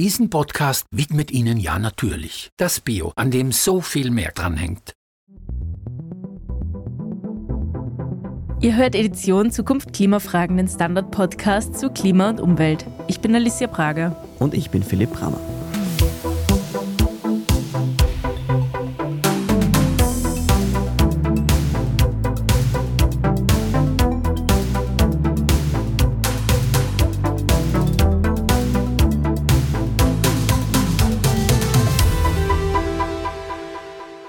Diesen Podcast widmet Ihnen ja natürlich das Bio, an dem so viel mehr dranhängt. Ihr hört Edition Zukunft Klimafragen, den Standard-Podcast zu Klima und Umwelt. Ich bin Alicia Prager. Und ich bin Philipp Brammer.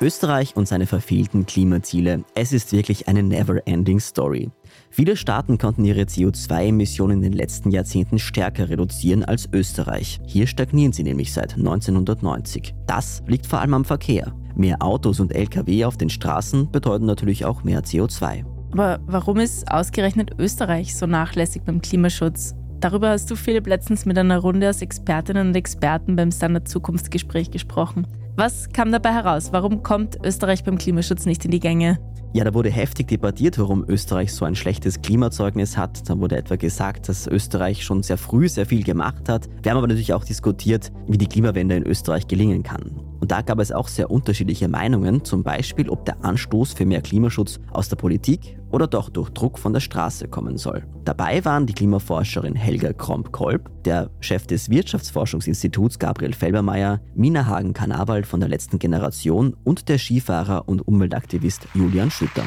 Österreich und seine verfehlten Klimaziele. Es ist wirklich eine never-ending Story. Viele Staaten konnten ihre CO2-Emissionen in den letzten Jahrzehnten stärker reduzieren als Österreich. Hier stagnieren sie nämlich seit 1990. Das liegt vor allem am Verkehr. Mehr Autos und Lkw auf den Straßen bedeuten natürlich auch mehr CO2. Aber warum ist ausgerechnet Österreich so nachlässig beim Klimaschutz? Darüber hast du, Philipp, letztens mit einer Runde aus Expertinnen und Experten beim Standard Zukunftsgespräch gesprochen. Was kam dabei heraus? Warum kommt Österreich beim Klimaschutz nicht in die Gänge? Ja, da wurde heftig debattiert, warum Österreich so ein schlechtes Klimazeugnis hat. Da wurde etwa gesagt, dass Österreich schon sehr früh sehr viel gemacht hat. Wir haben aber natürlich auch diskutiert, wie die Klimawende in Österreich gelingen kann. Und da gab es auch sehr unterschiedliche Meinungen, zum Beispiel, ob der Anstoß für mehr Klimaschutz aus der Politik oder doch durch Druck von der Straße kommen soll. Dabei waren die Klimaforscherin Helga Kromp-Kolb, der Chef des Wirtschaftsforschungsinstituts Gabriel Felbermeier, Mina Hagen-Kanawald von der letzten Generation und der Skifahrer und Umweltaktivist Julian Schütter.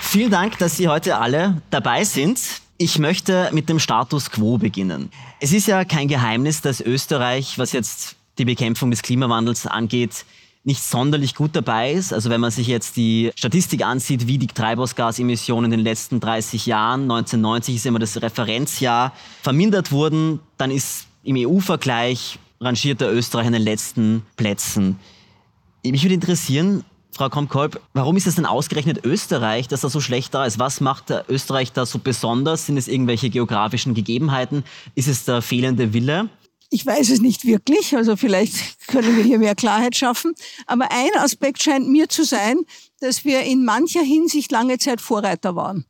Vielen Dank, dass Sie heute alle dabei sind. Ich möchte mit dem Status quo beginnen. Es ist ja kein Geheimnis, dass Österreich, was jetzt die Bekämpfung des Klimawandels angeht, nicht sonderlich gut dabei ist. Also wenn man sich jetzt die Statistik ansieht, wie die Treibhausgasemissionen in den letzten 30 Jahren, 1990 ist immer das Referenzjahr, vermindert wurden, dann ist im EU-Vergleich rangiert der Österreich an den letzten Plätzen. Mich würde interessieren, Frau Kromkolb, warum ist es denn ausgerechnet Österreich, dass er so schlecht da ist? Was macht Österreich da so besonders? Sind es irgendwelche geografischen Gegebenheiten? Ist es der fehlende Wille? Ich weiß es nicht wirklich, also vielleicht können wir hier mehr Klarheit schaffen. Aber ein Aspekt scheint mir zu sein, dass wir in mancher Hinsicht lange Zeit Vorreiter waren.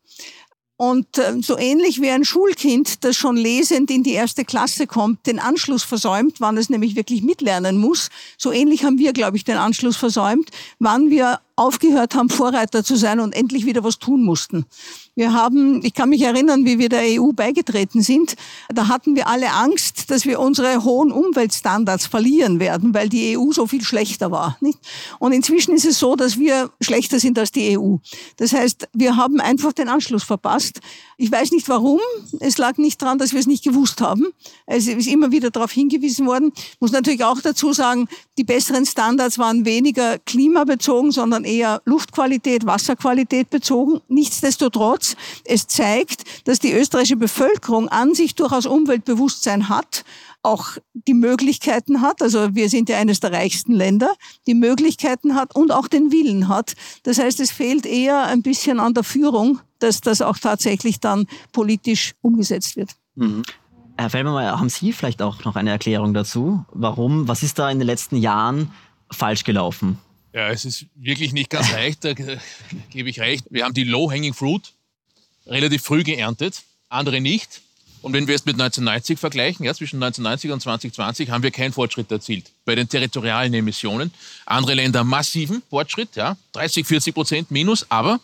Und äh, so ähnlich wie ein Schulkind, das schon lesend in die erste Klasse kommt, den Anschluss versäumt, wann es nämlich wirklich mitlernen muss, so ähnlich haben wir, glaube ich, den Anschluss versäumt, wann wir aufgehört haben, Vorreiter zu sein und endlich wieder was tun mussten. Wir haben, ich kann mich erinnern, wie wir der EU beigetreten sind, da hatten wir alle Angst, dass wir unsere hohen Umweltstandards verlieren werden, weil die EU so viel schlechter war. Nicht? Und inzwischen ist es so, dass wir schlechter sind als die EU. Das heißt, wir haben einfach den Anschluss verpasst. Ich weiß nicht warum. Es lag nicht daran, dass wir es nicht gewusst haben. Es ist immer wieder darauf hingewiesen worden. Ich muss natürlich auch dazu sagen, die besseren Standards waren weniger klimabezogen, sondern eher Luftqualität, Wasserqualität bezogen. Nichtsdestotrotz, es zeigt, dass die österreichische Bevölkerung an sich durchaus Umweltbewusstsein hat auch die Möglichkeiten hat, also wir sind ja eines der reichsten Länder, die Möglichkeiten hat und auch den Willen hat. Das heißt, es fehlt eher ein bisschen an der Führung, dass das auch tatsächlich dann politisch umgesetzt wird. Mhm. Herr Fellmann, haben Sie vielleicht auch noch eine Erklärung dazu? Warum, was ist da in den letzten Jahren falsch gelaufen? Ja, es ist wirklich nicht ganz leicht, da gebe ich recht. Wir haben die Low-Hanging Fruit relativ früh geerntet, andere nicht. Und wenn wir es mit 1990 vergleichen, ja, zwischen 1990 und 2020 haben wir keinen Fortschritt erzielt bei den territorialen Emissionen. Andere Länder massiven Fortschritt, ja, 30, 40 Prozent minus. Aber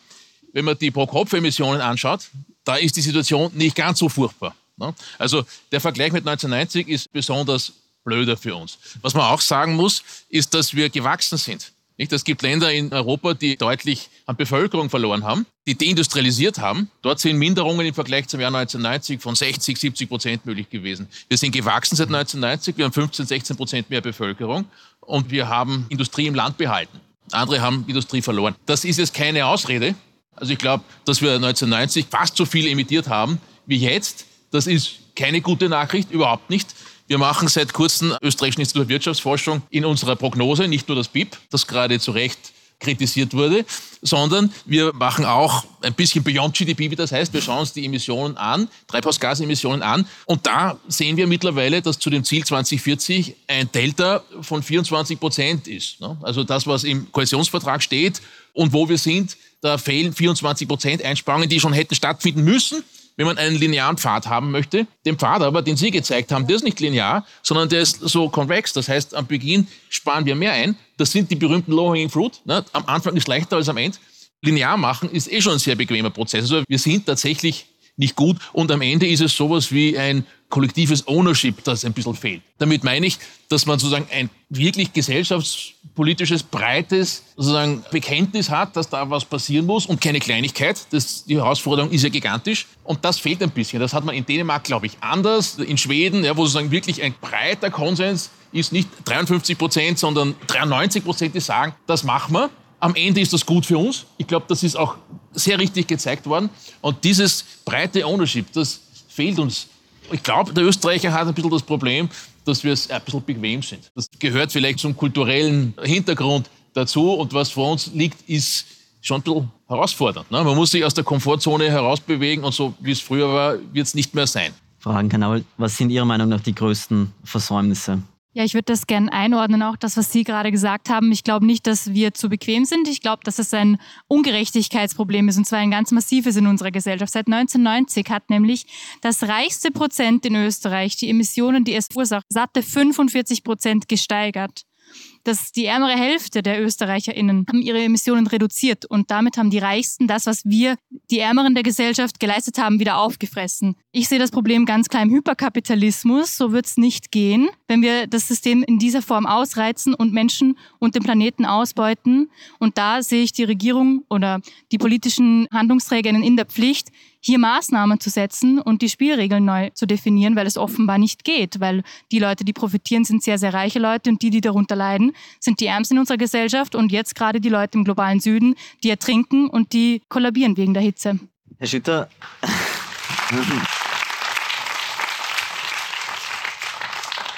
wenn man die Pro-Kopf-Emissionen anschaut, da ist die Situation nicht ganz so furchtbar. Ne? Also der Vergleich mit 1990 ist besonders blöder für uns. Was man auch sagen muss, ist, dass wir gewachsen sind. Es gibt Länder in Europa, die deutlich an Bevölkerung verloren haben, die deindustrialisiert haben. Dort sind Minderungen im Vergleich zum Jahr 1990 von 60, 70 Prozent möglich gewesen. Wir sind gewachsen seit 1990, wir haben 15, 16 Prozent mehr Bevölkerung und wir haben Industrie im Land behalten. Andere haben Industrie verloren. Das ist jetzt keine Ausrede. Also ich glaube, dass wir 1990 fast so viel emittiert haben wie jetzt. Das ist keine gute Nachricht, überhaupt nicht. Wir machen seit kurzem Österreichischen Institut für Wirtschaftsforschung in unserer Prognose, nicht nur das BIP, das gerade zu Recht kritisiert wurde, sondern wir machen auch ein bisschen Beyond GDP, wie das heißt. Wir schauen uns die Emissionen an, Treibhausgasemissionen an. Und da sehen wir mittlerweile, dass zu dem Ziel 2040 ein Delta von 24 Prozent ist. Ne? Also das, was im Koalitionsvertrag steht und wo wir sind, da fehlen 24 Prozent Einsparungen, die schon hätten stattfinden müssen wenn man einen linearen Pfad haben möchte. Den Pfad aber, den Sie gezeigt haben, der ist nicht linear, sondern der ist so konvex. Das heißt, am Beginn sparen wir mehr ein. Das sind die berühmten Low-Hanging Fruit. Ne? Am Anfang ist leichter als am Ende. Linear machen ist eh schon ein sehr bequemer Prozess. Also wir sind tatsächlich nicht gut und am Ende ist es sowas wie ein kollektives Ownership, das ein bisschen fehlt. Damit meine ich, dass man sozusagen ein wirklich gesellschaftspolitisches, breites sozusagen Bekenntnis hat, dass da was passieren muss und keine Kleinigkeit. Das, die Herausforderung ist ja gigantisch und das fehlt ein bisschen. Das hat man in Dänemark, glaube ich, anders. In Schweden, ja, wo sozusagen wirklich ein breiter Konsens ist, nicht 53 Prozent, sondern 93 Prozent, die sagen, das machen wir. Am Ende ist das gut für uns. Ich glaube, das ist auch sehr richtig gezeigt worden. Und dieses breite Ownership, das fehlt uns. Ich glaube, der Österreicher hat ein bisschen das Problem, dass wir ein bisschen bequem sind. Das gehört vielleicht zum kulturellen Hintergrund dazu. Und was vor uns liegt, ist schon ein bisschen herausfordernd. Ne? Man muss sich aus der Komfortzone herausbewegen und so wie es früher war, wird es nicht mehr sein. Frau Hagenkanauer, was sind Ihrer Meinung nach die größten Versäumnisse ja, ich würde das gerne einordnen, auch das, was Sie gerade gesagt haben. Ich glaube nicht, dass wir zu bequem sind. Ich glaube, dass es ein Ungerechtigkeitsproblem ist, und zwar ein ganz massives in unserer Gesellschaft. Seit 1990 hat nämlich das reichste Prozent in Österreich die Emissionen, die es verursacht, satte 45 Prozent gesteigert dass die ärmere Hälfte der ÖsterreicherInnen haben ihre Emissionen reduziert und damit haben die Reichsten das, was wir, die Ärmeren der Gesellschaft, geleistet haben, wieder aufgefressen. Ich sehe das Problem ganz klar im Hyperkapitalismus. So wird es nicht gehen, wenn wir das System in dieser Form ausreizen und Menschen und den Planeten ausbeuten. Und da sehe ich die Regierung oder die politischen Handlungsträgerinnen in der Pflicht, hier Maßnahmen zu setzen und die Spielregeln neu zu definieren, weil es offenbar nicht geht, weil die Leute, die profitieren, sind sehr, sehr reiche Leute und die, die darunter leiden, sind die Ärmsten in unserer Gesellschaft und jetzt gerade die Leute im globalen Süden, die ertrinken und die kollabieren wegen der Hitze. Herr Schütter,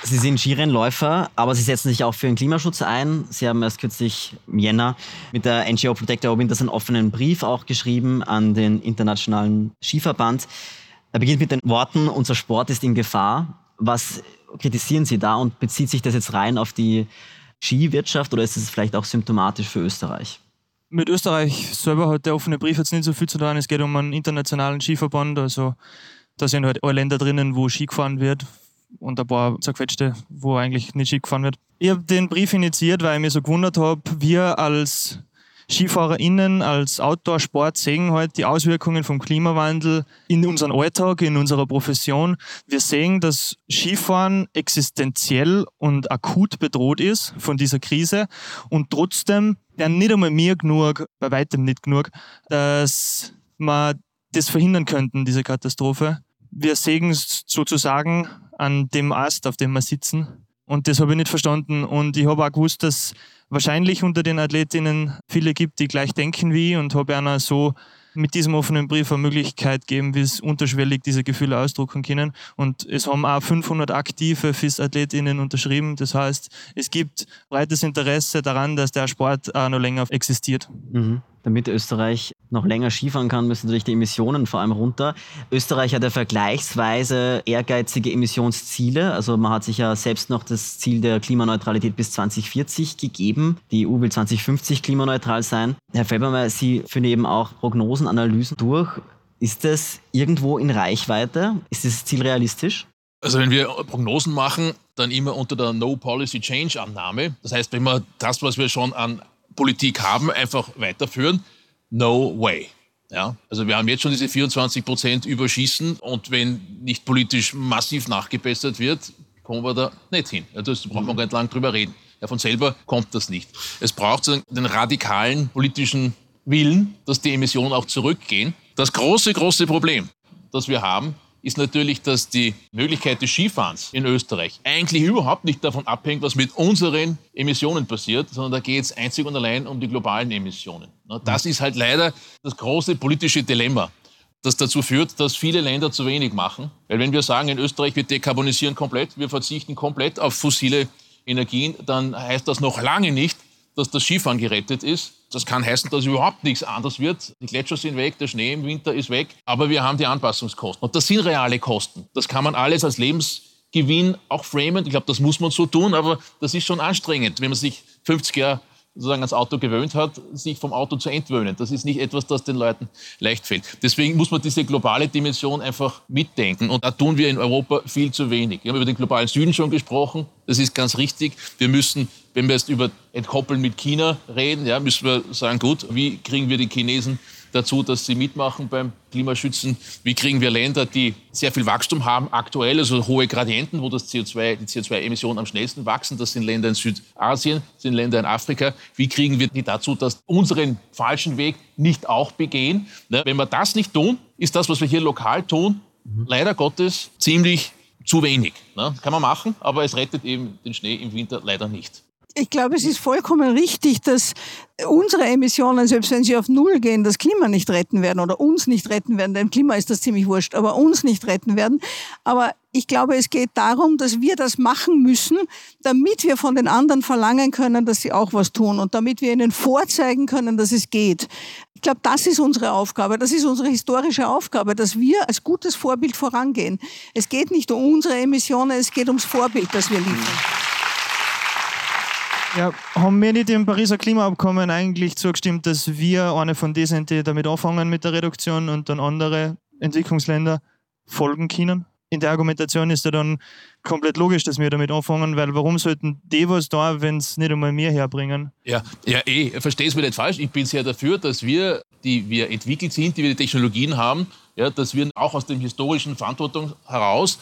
Sie sind Skirennläufer, aber Sie setzen sich auch für den Klimaschutz ein. Sie haben erst kürzlich im Jänner mit der NGO Protect Our Winters einen offenen Brief auch geschrieben an den Internationalen Skiverband. Er beginnt mit den Worten, unser Sport ist in Gefahr. Was kritisieren Sie da und bezieht sich das jetzt rein auf die Skiwirtschaft oder ist es vielleicht auch symptomatisch für Österreich? Mit Österreich selber hat der offene Brief jetzt nicht so viel zu tun. Es geht um einen internationalen Skiverband. Also da sind halt alle Länder drinnen, wo Ski gefahren wird und ein paar zerquetschte, wo eigentlich nicht Ski gefahren wird. Ich habe den Brief initiiert, weil ich mich so gewundert habe, wir als SkifahrerInnen, als Outdoor-Sport sehen halt die Auswirkungen vom Klimawandel in unserem Alltag, in unserer Profession. Wir sehen, dass Skifahren existenziell und akut bedroht ist von dieser Krise und trotzdem ja nicht einmal mir genug, bei weitem nicht genug, dass wir das verhindern könnten, diese Katastrophe. Wir sehen sozusagen an dem Ast, auf dem wir sitzen. Und das habe ich nicht verstanden. Und ich habe auch gewusst, dass wahrscheinlich unter den Athletinnen viele gibt, die gleich denken wie ich und habe einer so mit diesem offenen Brief eine Möglichkeit geben, wie es unterschwellig diese Gefühle ausdrucken können. Und es haben auch 500 aktive FIS-Athletinnen unterschrieben. Das heißt, es gibt breites Interesse daran, dass der Sport auch noch länger existiert. Mhm. Damit Österreich noch länger Skifahren kann, müssen natürlich die Emissionen vor allem runter. Österreich hat ja vergleichsweise ehrgeizige Emissionsziele. Also man hat sich ja selbst noch das Ziel der Klimaneutralität bis 2040 gegeben. Die EU will 2050 klimaneutral sein. Herr Felbermeier, Sie führen eben auch Prognosen, Analysen durch. Ist das irgendwo in Reichweite? Ist das Ziel realistisch? Also wenn wir Prognosen machen, dann immer unter der No Policy Change Annahme. Das heißt, wenn wir das, was wir schon an Politik haben, einfach weiterführen. No way. Ja, also wir haben jetzt schon diese 24 Prozent Überschießen und wenn nicht politisch massiv nachgebessert wird, kommen wir da nicht hin. Ja, das braucht man gar nicht lange drüber reden. Ja, von selber kommt das nicht. Es braucht den radikalen politischen Willen, dass die Emissionen auch zurückgehen. Das große, große Problem, das wir haben, ist natürlich, dass die Möglichkeit des Skifahrens in Österreich eigentlich überhaupt nicht davon abhängt, was mit unseren Emissionen passiert, sondern da geht es einzig und allein um die globalen Emissionen. Das ist halt leider das große politische Dilemma, das dazu führt, dass viele Länder zu wenig machen. Weil wenn wir sagen, in Österreich wir dekarbonisieren komplett, wir verzichten komplett auf fossile Energien, dann heißt das noch lange nicht, dass das Skifahren gerettet ist. Das kann heißen, dass überhaupt nichts anders wird. Die Gletscher sind weg, der Schnee im Winter ist weg, aber wir haben die Anpassungskosten. Und das sind reale Kosten. Das kann man alles als Lebensgewinn auch framen. Ich glaube, das muss man so tun, aber das ist schon anstrengend, wenn man sich 50 Jahre sozusagen ans Auto gewöhnt hat, sich vom Auto zu entwöhnen. Das ist nicht etwas, das den Leuten leicht fällt. Deswegen muss man diese globale Dimension einfach mitdenken. Und da tun wir in Europa viel zu wenig. Wir haben über den globalen Süden schon gesprochen. Das ist ganz richtig. Wir müssen, wenn wir jetzt über Entkoppeln mit China reden, ja, müssen wir sagen, gut, wie kriegen wir die Chinesen dazu, dass sie mitmachen beim Klimaschützen? Wie kriegen wir Länder, die sehr viel Wachstum haben, aktuell, also hohe Gradienten, wo das CO2, die CO2-Emissionen am schnellsten wachsen? Das sind Länder in Südasien, das sind Länder in Afrika. Wie kriegen wir die dazu, dass unseren falschen Weg nicht auch begehen? Ne, wenn wir das nicht tun, ist das, was wir hier lokal tun, leider Gottes ziemlich zu wenig. Ne? Kann man machen, aber es rettet eben den Schnee im Winter leider nicht. Ich glaube, es ist vollkommen richtig, dass unsere Emissionen, selbst wenn sie auf Null gehen, das Klima nicht retten werden oder uns nicht retten werden. Dem Klima ist das ziemlich wurscht, aber uns nicht retten werden. Aber ich glaube, es geht darum, dass wir das machen müssen, damit wir von den anderen verlangen können, dass sie auch was tun und damit wir ihnen vorzeigen können, dass es geht. Ich glaube, das ist unsere Aufgabe, das ist unsere historische Aufgabe, dass wir als gutes Vorbild vorangehen. Es geht nicht um unsere Emissionen, es geht ums Vorbild, das wir liefern. Ja, haben wir nicht im Pariser Klimaabkommen eigentlich zugestimmt, dass wir eine von denen sind, die damit anfangen mit der Reduktion und dann andere Entwicklungsländer folgen können? In der Argumentation ist ja dann komplett logisch, dass wir damit anfangen, weil warum sollten die was da, wenn es nicht einmal mehr herbringen? Ja, ja, eh, verstehe es mir nicht falsch. Ich bin sehr dafür, dass wir, die wir entwickelt sind, die wir die Technologien haben, ja, dass wir auch aus der historischen Verantwortung heraus,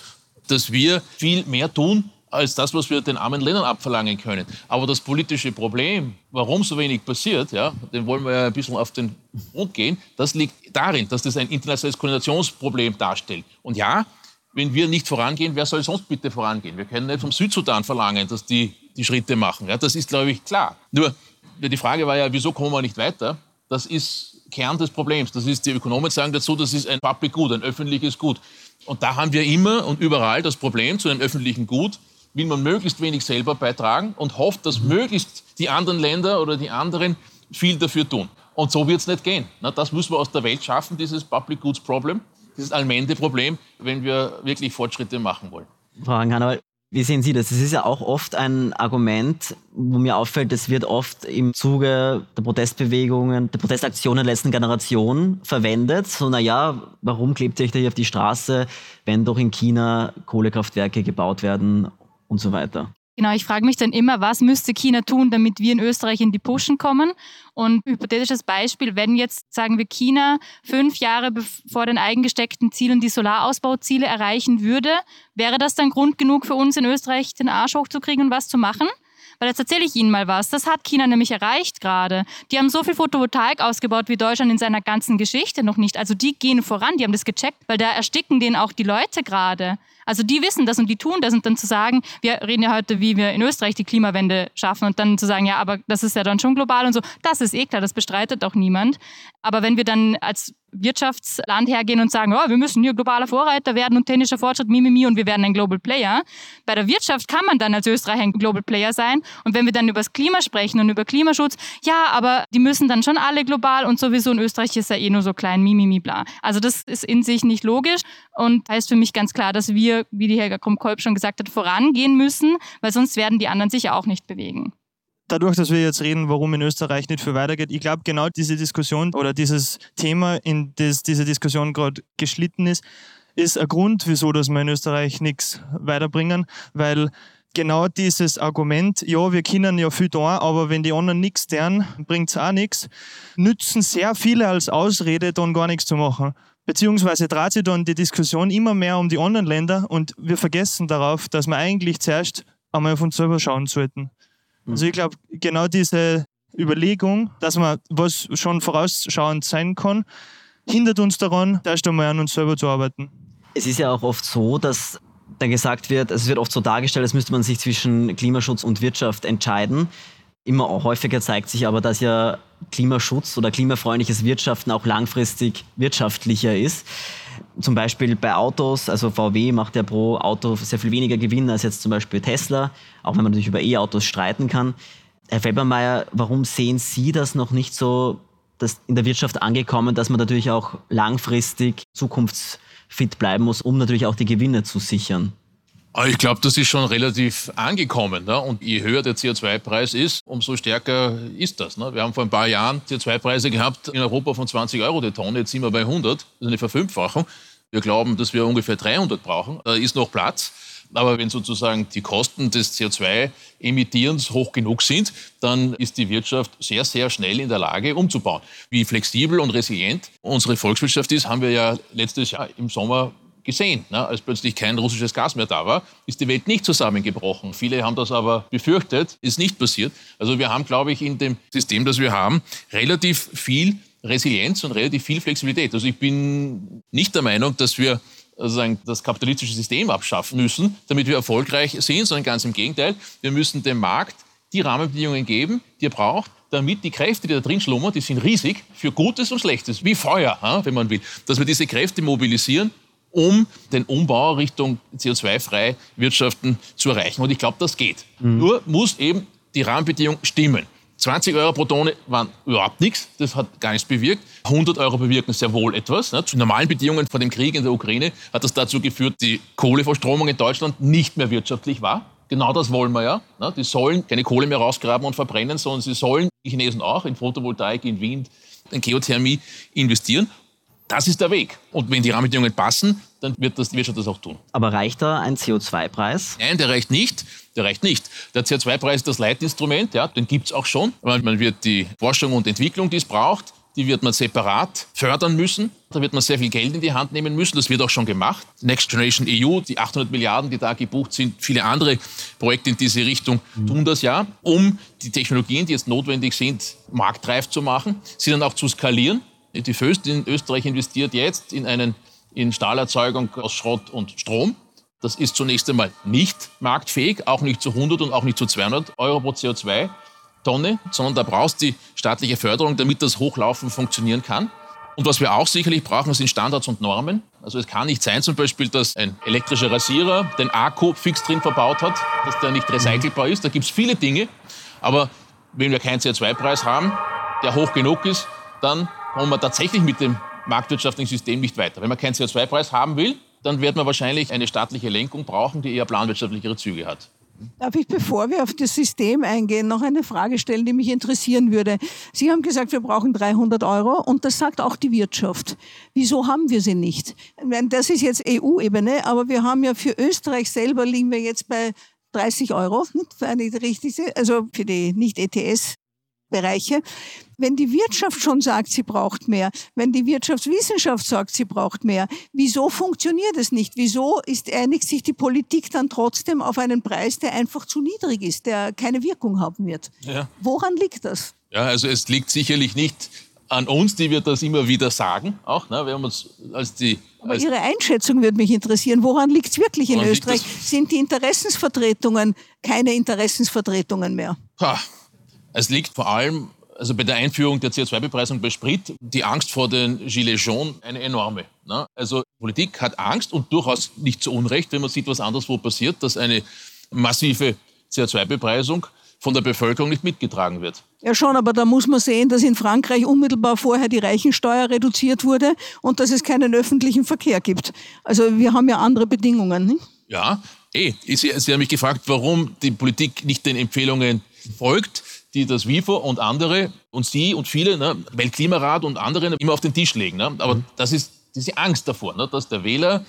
dass wir viel mehr tun, als das, was wir den armen Ländern abverlangen können. Aber das politische Problem, warum so wenig passiert, ja, dem wollen wir ja ein bisschen auf den Grund gehen, das liegt darin, dass das ein internationales Koordinationsproblem darstellt. Und ja, wenn wir nicht vorangehen, wer soll sonst bitte vorangehen? Wir können nicht vom Südsudan verlangen, dass die die Schritte machen. Ja, das ist, glaube ich, klar. Nur, die Frage war ja, wieso kommen wir nicht weiter? Das ist Kern des Problems. Das ist, die Ökonomen sagen dazu, das ist ein Public Good, ein öffentliches Gut. Und da haben wir immer und überall das Problem zu einem öffentlichen Gut, will man möglichst wenig selber beitragen und hofft, dass möglichst die anderen Länder oder die anderen viel dafür tun. Und so wird es nicht gehen. das müssen wir aus der Welt schaffen, dieses Public Goods Problem, dieses Allmende-Problem, wenn wir wirklich Fortschritte machen wollen. Frau Hankanauer, wie sehen Sie das? Das ist ja auch oft ein Argument, wo mir auffällt, es wird oft im Zuge der Protestbewegungen, der Protestaktionen der letzten Generation verwendet. So, naja, warum klebt ihr euch da hier auf die Straße, wenn doch in China Kohlekraftwerke gebaut werden und so weiter. Genau, ich frage mich dann immer, was müsste China tun, damit wir in Österreich in die Pushen kommen? Und hypothetisches Beispiel, wenn jetzt, sagen wir, China fünf Jahre vor den eigengesteckten Zielen die Solarausbauziele erreichen würde, wäre das dann Grund genug für uns in Österreich, den Arsch hochzukriegen und was zu machen? Weil jetzt erzähle ich Ihnen mal was. Das hat China nämlich erreicht gerade. Die haben so viel Photovoltaik ausgebaut wie Deutschland in seiner ganzen Geschichte noch nicht. Also die gehen voran, die haben das gecheckt, weil da ersticken denen auch die Leute gerade. Also die wissen das und die tun das und dann zu sagen, wir reden ja heute, wie wir in Österreich die Klimawende schaffen und dann zu sagen, ja, aber das ist ja dann schon global und so, das ist eh klar, das bestreitet auch niemand. Aber wenn wir dann als Wirtschaftsland hergehen und sagen, oh, wir müssen hier globaler Vorreiter werden und technischer Fortschritt, mimimi, und wir werden ein Global Player. Bei der Wirtschaft kann man dann als Österreich ein Global Player sein. Und wenn wir dann über das Klima sprechen und über Klimaschutz, ja, aber die müssen dann schon alle global und sowieso in Österreich ist ja eh nur so klein, mimimi, bla. Also das ist in sich nicht logisch und heißt für mich ganz klar, dass wir, wie die Helga Krumm-Kolb schon gesagt hat, vorangehen müssen, weil sonst werden die anderen sich auch nicht bewegen dadurch, dass wir jetzt reden, warum in Österreich nicht viel weitergeht, ich glaube, genau diese Diskussion oder dieses Thema, in das diese Diskussion gerade geschlitten ist, ist ein Grund, wieso dass wir in Österreich nichts weiterbringen, weil genau dieses Argument, ja, wir können ja viel da, aber wenn die anderen nichts tun, bringt es auch nichts, nützen sehr viele als Ausrede, dann gar nichts zu machen. Beziehungsweise dreht sich dann die Diskussion immer mehr um die anderen Länder und wir vergessen darauf, dass wir eigentlich zuerst einmal auf uns selber schauen sollten. Also ich glaube, genau diese Überlegung, dass man was schon vorausschauend sein kann, hindert uns daran, erst einmal an uns selber zu arbeiten. Es ist ja auch oft so, dass dann gesagt wird, es wird oft so dargestellt, als müsste man sich zwischen Klimaschutz und Wirtschaft entscheiden. Immer häufiger zeigt sich aber, dass ja Klimaschutz oder klimafreundliches Wirtschaften auch langfristig wirtschaftlicher ist. Zum Beispiel bei Autos, also VW macht ja pro Auto sehr viel weniger Gewinn als jetzt zum Beispiel Tesla, auch wenn man natürlich über E-Autos streiten kann. Herr Webermeier, warum sehen Sie das noch nicht so dass in der Wirtschaft angekommen, dass man natürlich auch langfristig zukunftsfit bleiben muss, um natürlich auch die Gewinne zu sichern? Aber ich glaube, das ist schon relativ angekommen. Ne? Und je höher der CO2-Preis ist, umso stärker ist das. Ne? Wir haben vor ein paar Jahren CO2-Preise gehabt in Europa von 20 Euro die Tonne. Jetzt sind wir bei 100. Das ist eine Verfünffachung. Wir glauben, dass wir ungefähr 300 brauchen. Da ist noch Platz. Aber wenn sozusagen die Kosten des CO2-Emittierens hoch genug sind, dann ist die Wirtschaft sehr, sehr schnell in der Lage, umzubauen. Wie flexibel und resilient unsere Volkswirtschaft ist, haben wir ja letztes Jahr im Sommer gesehen. Ne? Als plötzlich kein russisches Gas mehr da war, ist die Welt nicht zusammengebrochen. Viele haben das aber befürchtet, ist nicht passiert. Also wir haben, glaube ich, in dem System, das wir haben, relativ viel Resilienz und relativ viel Flexibilität. Also ich bin nicht der Meinung, dass wir sozusagen das kapitalistische System abschaffen müssen, damit wir erfolgreich sind, sondern ganz im Gegenteil. Wir müssen dem Markt die Rahmenbedingungen geben, die er braucht, damit die Kräfte, die da drin schlummern, die sind riesig für Gutes und Schlechtes, wie Feuer, wenn man will, dass wir diese Kräfte mobilisieren um den Umbau Richtung CO2-frei Wirtschaften zu erreichen. Und ich glaube, das geht. Mhm. Nur muss eben die Rahmenbedingung stimmen. 20 Euro pro Tonne waren überhaupt nichts, das hat gar nichts bewirkt. 100 Euro bewirken sehr wohl etwas. Ne? Zu normalen Bedingungen vor dem Krieg in der Ukraine hat das dazu geführt, die Kohleverstromung in Deutschland nicht mehr wirtschaftlich war. Genau das wollen wir ja. Ne? Die sollen keine Kohle mehr rausgraben und verbrennen, sondern sie sollen, die Chinesen auch, in Photovoltaik, in Wind, in Geothermie investieren. Das ist der Weg. Und wenn die Rahmenbedingungen passen, dann wird das, die Wirtschaft das auch tun. Aber reicht da ein CO2-Preis? Nein, der reicht nicht. Der reicht nicht. Der CO2-Preis ist das Leitinstrument, ja, den gibt es auch schon. Man wird die Forschung und Entwicklung, die es braucht, die wird man separat fördern müssen. Da wird man sehr viel Geld in die Hand nehmen müssen. Das wird auch schon gemacht. Next Generation EU, die 800 Milliarden, die da gebucht sind, viele andere Projekte in diese Richtung mhm. tun das ja, um die Technologien, die jetzt notwendig sind, marktreif zu machen, sie dann auch zu skalieren. Die Föst in Österreich investiert jetzt in, einen, in Stahlerzeugung aus Schrott und Strom. Das ist zunächst einmal nicht marktfähig, auch nicht zu 100 und auch nicht zu 200 Euro pro CO2-Tonne, sondern da brauchst du die staatliche Förderung, damit das Hochlaufen funktionieren kann. Und was wir auch sicherlich brauchen, sind Standards und Normen. Also es kann nicht sein zum Beispiel, dass ein elektrischer Rasierer den Akku fix drin verbaut hat, dass der nicht recycelbar ist. Da gibt es viele Dinge. Aber wenn wir keinen CO2-Preis haben, der hoch genug ist, dann kommen wir tatsächlich mit dem marktwirtschaftlichen System nicht weiter. Wenn man keinen CO2-Preis haben will, dann wird man wahrscheinlich eine staatliche Lenkung brauchen, die eher planwirtschaftlichere Züge hat. Darf ich, bevor wir auf das System eingehen, noch eine Frage stellen, die mich interessieren würde? Sie haben gesagt, wir brauchen 300 Euro und das sagt auch die Wirtschaft. Wieso haben wir sie nicht? Das ist jetzt EU-Ebene, aber wir haben ja für Österreich selber liegen wir jetzt bei 30 Euro, für eine richtige, also für die Nicht-ETS Bereiche. Wenn die Wirtschaft schon sagt, sie braucht mehr, wenn die Wirtschaftswissenschaft sagt, sie braucht mehr, wieso funktioniert es nicht? Wieso ist, einigt sich die Politik dann trotzdem auf einen Preis, der einfach zu niedrig ist, der keine Wirkung haben wird? Ja. Woran liegt das? Ja, also es liegt sicherlich nicht an uns, die wir das immer wieder sagen. Auch, ne? Wir haben uns als die aber Ihre Einschätzung würde mich interessieren. Woran liegt es wirklich in Österreich? Sind die Interessensvertretungen keine Interessensvertretungen mehr? Ha, es liegt vor allem also bei der Einführung der CO2-Bepreisung bei Sprit, die Angst vor den Gilets jaunes eine enorme. Ne? Also Politik hat Angst und durchaus nicht zu Unrecht, wenn man sieht, was anderswo passiert, dass eine massive CO2-Bepreisung von der Bevölkerung nicht mitgetragen wird. Ja schon, aber da muss man sehen, dass in Frankreich unmittelbar vorher die Reichensteuer reduziert wurde und dass es keinen öffentlichen Verkehr gibt. Also wir haben ja andere Bedingungen. Nicht? Ja, eh. Sie, Sie haben mich gefragt, warum die Politik nicht den Empfehlungen folgt die das WIFO und andere und Sie und viele, ne, Weltklimarat und andere immer auf den Tisch legen. Ne? Aber mhm. das ist diese Angst davor, ne, dass der Wähler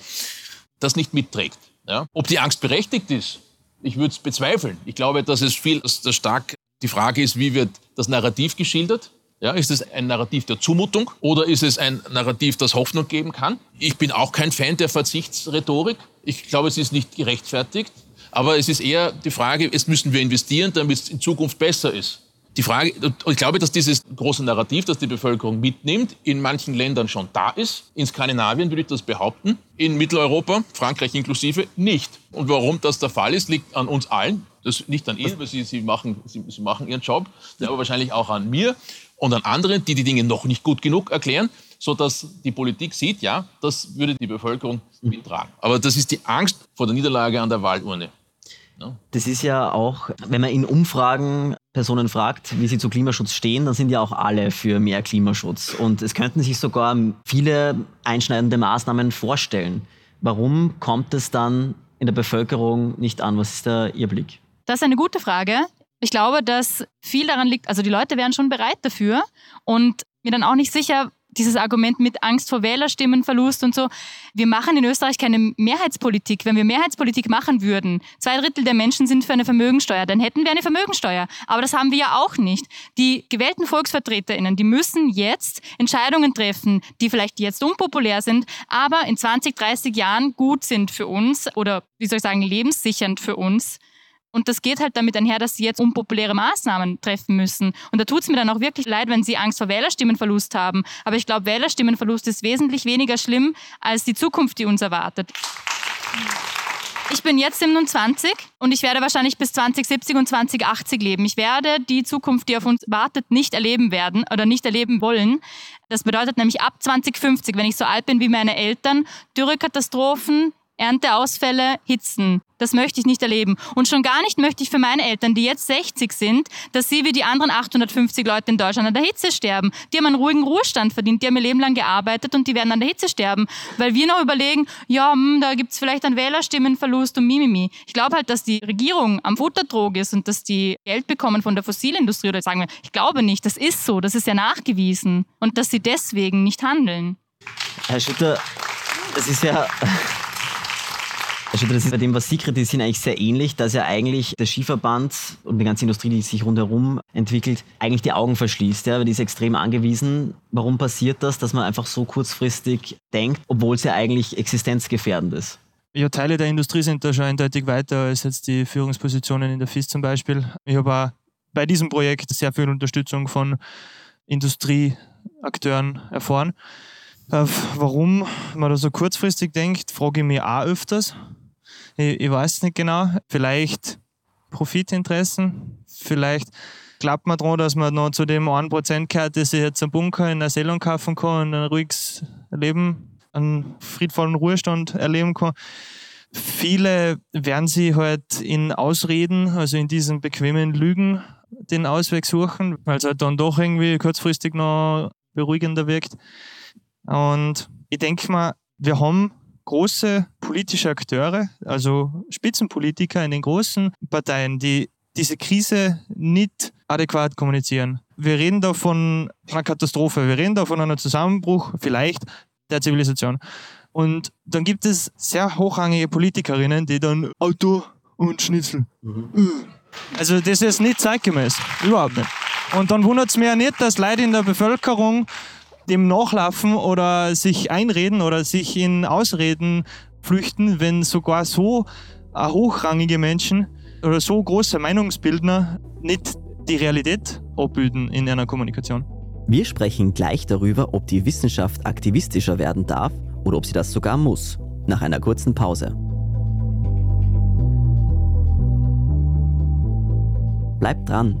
das nicht mitträgt. Ja? Ob die Angst berechtigt ist, ich würde es bezweifeln. Ich glaube, dass es viel, dass das stark die Frage ist, wie wird das Narrativ geschildert? Ja, ist es ein Narrativ der Zumutung oder ist es ein Narrativ, das Hoffnung geben kann? Ich bin auch kein Fan der Verzichtsrhetorik. Ich glaube, es ist nicht gerechtfertigt. Aber es ist eher die Frage, jetzt müssen wir investieren, damit es in Zukunft besser ist. Die Frage, ich glaube, dass dieses große Narrativ, das die Bevölkerung mitnimmt, in manchen Ländern schon da ist. In Skandinavien würde ich das behaupten. In Mitteleuropa, Frankreich inklusive, nicht. Und warum das der Fall ist, liegt an uns allen. Das nicht an Ihnen, weil Sie, Sie, machen, Sie, Sie machen Ihren Job, aber wahrscheinlich auch an mir und an anderen, die die Dinge noch nicht gut genug erklären, sodass die Politik sieht, ja, das würde die Bevölkerung mittragen. Aber das ist die Angst vor der Niederlage an der Wahlurne. Das ist ja auch, wenn man in Umfragen Personen fragt, wie sie zu Klimaschutz stehen, dann sind ja auch alle für mehr Klimaschutz. Und es könnten sich sogar viele einschneidende Maßnahmen vorstellen. Warum kommt es dann in der Bevölkerung nicht an? Was ist da Ihr Blick? Das ist eine gute Frage. Ich glaube, dass viel daran liegt, also die Leute wären schon bereit dafür und mir dann auch nicht sicher, dieses Argument mit Angst vor Wählerstimmenverlust und so. Wir machen in Österreich keine Mehrheitspolitik. Wenn wir Mehrheitspolitik machen würden, zwei Drittel der Menschen sind für eine Vermögensteuer, dann hätten wir eine Vermögensteuer. Aber das haben wir ja auch nicht. Die gewählten VolksvertreterInnen, die müssen jetzt Entscheidungen treffen, die vielleicht jetzt unpopulär sind, aber in 20, 30 Jahren gut sind für uns oder, wie soll ich sagen, lebenssichernd für uns. Und das geht halt damit einher, dass sie jetzt unpopuläre Maßnahmen treffen müssen. Und da tut es mir dann auch wirklich leid, wenn sie Angst vor Wählerstimmenverlust haben. Aber ich glaube, Wählerstimmenverlust ist wesentlich weniger schlimm als die Zukunft, die uns erwartet. Ich bin jetzt 27 und ich werde wahrscheinlich bis 2070 und 2080 leben. Ich werde die Zukunft, die auf uns wartet, nicht erleben werden oder nicht erleben wollen. Das bedeutet nämlich ab 2050, wenn ich so alt bin wie meine Eltern, Dürrekatastrophen, Ernteausfälle, Hitzen. Das möchte ich nicht erleben. Und schon gar nicht möchte ich für meine Eltern, die jetzt 60 sind, dass sie wie die anderen 850 Leute in Deutschland an der Hitze sterben. Die haben einen ruhigen Ruhestand verdient, die haben ihr Leben lang gearbeitet und die werden an der Hitze sterben. Weil wir noch überlegen, ja, hm, da gibt es vielleicht einen Wählerstimmenverlust und mimimi. Ich glaube halt, dass die Regierung am Futterdrog ist und dass die Geld bekommen von der Fossilindustrie oder sagen wir, ich glaube nicht, das ist so, das ist ja nachgewiesen. Und dass sie deswegen nicht handeln. Herr Schütter, das ist ja also das ist bei dem, was Sie kritisieren, eigentlich sehr ähnlich, dass ja eigentlich der Skiverband und die ganze Industrie, die sich rundherum entwickelt, eigentlich die Augen verschließt. Ja, weil die ist extrem angewiesen. Warum passiert das, dass man einfach so kurzfristig denkt, obwohl es ja eigentlich existenzgefährdend ist? Ja, Teile der Industrie sind da schon eindeutig weiter als jetzt die Führungspositionen in der FIS zum Beispiel. Ich habe auch bei diesem Projekt sehr viel Unterstützung von Industrieakteuren erfahren. Äh, warum man da so kurzfristig denkt, frage ich mich auch öfters. Ich, ich weiß nicht genau. Vielleicht Profitinteressen, vielleicht glaubt man daran, dass man noch zu dem 1% gehört, dass ich jetzt einen Bunker in Neuseeland kaufen kann und ein ruhiges Leben, einen friedvollen Ruhestand erleben kann. Viele werden sie halt in Ausreden, also in diesen bequemen Lügen, den Ausweg suchen, weil es halt dann doch irgendwie kurzfristig noch beruhigender wirkt. Und ich denke mal, wir haben große politische Akteure, also Spitzenpolitiker in den großen Parteien, die diese Krise nicht adäquat kommunizieren. Wir reden da von einer Katastrophe, wir reden da von einem Zusammenbruch vielleicht der Zivilisation. Und dann gibt es sehr hochrangige Politikerinnen, die dann Auto und Schnitzel. Mhm. Also das ist nicht zeitgemäß, überhaupt nicht. Und dann wundert es mich ja nicht, dass Leute in der Bevölkerung dem nachlaufen oder sich einreden oder sich in Ausreden flüchten, wenn sogar so äh, hochrangige Menschen oder so große Meinungsbildner nicht die Realität abbilden in einer Kommunikation. Wir sprechen gleich darüber, ob die Wissenschaft aktivistischer werden darf oder ob sie das sogar muss. Nach einer kurzen Pause. Bleibt dran,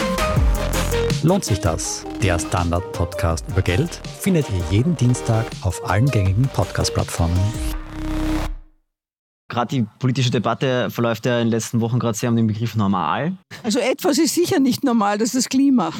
Lohnt sich das? Der Standard-Podcast über Geld findet ihr jeden Dienstag auf allen gängigen Podcast-Plattformen. Gerade die politische Debatte verläuft ja in den letzten Wochen gerade sehr um den Begriff normal. Also etwas ist sicher nicht normal, das ist das Klima.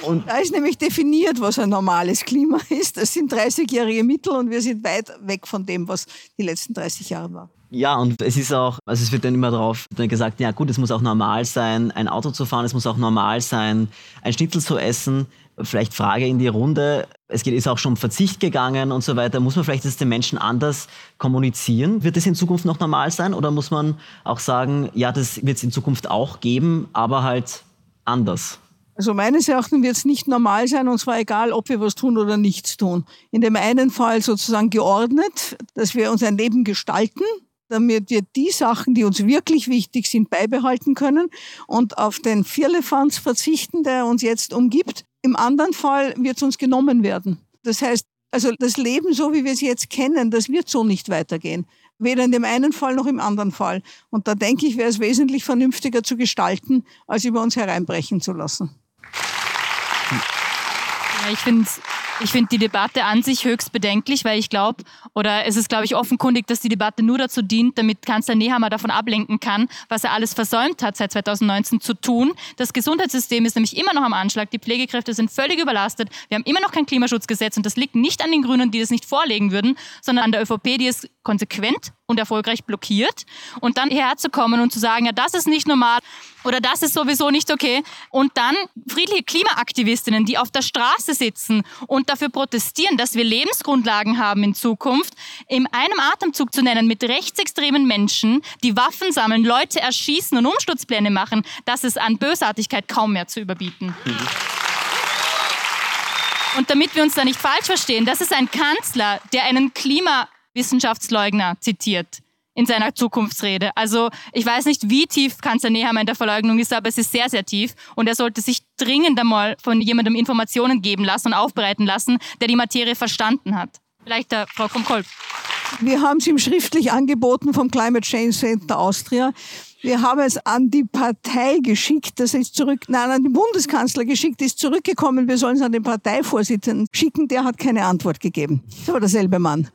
Und Da ist nämlich definiert, was ein normales Klima ist. Das sind 30-jährige Mittel und wir sind weit weg von dem, was die letzten 30 Jahre war. Ja, und es ist auch, also es wird dann immer darauf gesagt, ja gut, es muss auch normal sein, ein Auto zu fahren, es muss auch normal sein, ein Schnitzel zu essen. Vielleicht Frage in die Runde. Es geht, ist auch schon um Verzicht gegangen und so weiter. Muss man vielleicht das den Menschen anders kommunizieren? Wird das in Zukunft noch normal sein? Oder muss man auch sagen, ja, das wird es in Zukunft auch geben, aber halt anders? Also meines Erachtens wird es nicht normal sein, und zwar egal, ob wir was tun oder nichts tun. In dem einen Fall sozusagen geordnet, dass wir uns ein Leben gestalten, damit wir die Sachen, die uns wirklich wichtig sind, beibehalten können und auf den Firlefanz verzichten, der uns jetzt umgibt. Im anderen Fall wird es uns genommen werden. Das heißt, also das Leben, so wie wir es jetzt kennen, das wird so nicht weitergehen. Weder in dem einen Fall noch im anderen Fall. Und da denke ich, wäre es wesentlich vernünftiger zu gestalten, als über uns hereinbrechen zu lassen. Ja, ich finde ich finde die Debatte an sich höchst bedenklich, weil ich glaube, oder es ist, glaube ich, offenkundig, dass die Debatte nur dazu dient, damit Kanzler Nehammer davon ablenken kann, was er alles versäumt hat, seit 2019 zu tun. Das Gesundheitssystem ist nämlich immer noch am Anschlag. Die Pflegekräfte sind völlig überlastet. Wir haben immer noch kein Klimaschutzgesetz und das liegt nicht an den Grünen, die das nicht vorlegen würden, sondern an der ÖVP, die es konsequent und erfolgreich blockiert. Und dann herzukommen und zu sagen, ja, das ist nicht normal oder das ist sowieso nicht okay. Und dann friedliche Klimaaktivistinnen, die auf der Straße sitzen und dafür protestieren, dass wir Lebensgrundlagen haben in Zukunft, in einem Atemzug zu nennen mit rechtsextremen Menschen, die Waffen sammeln, Leute erschießen und Umsturzpläne machen, das ist an Bösartigkeit kaum mehr zu überbieten. Mhm. Und damit wir uns da nicht falsch verstehen, das ist ein Kanzler, der einen Klima Wissenschaftsleugner zitiert in seiner Zukunftsrede. Also ich weiß nicht, wie tief Kanzler Nehammer in der Verleugnung ist, aber es ist sehr, sehr tief. Und er sollte sich dringend einmal von jemandem Informationen geben lassen und aufbereiten lassen, der die Materie verstanden hat. Vielleicht der Frau Krumkolb. Wir haben es ihm schriftlich angeboten vom Climate Change Center Austria. Wir haben es an die Partei geschickt, das ist zurück, nein, an den Bundeskanzler geschickt, ist zurückgekommen, wir sollen es an den Parteivorsitzenden schicken, der hat keine Antwort gegeben. Das war derselbe Mann.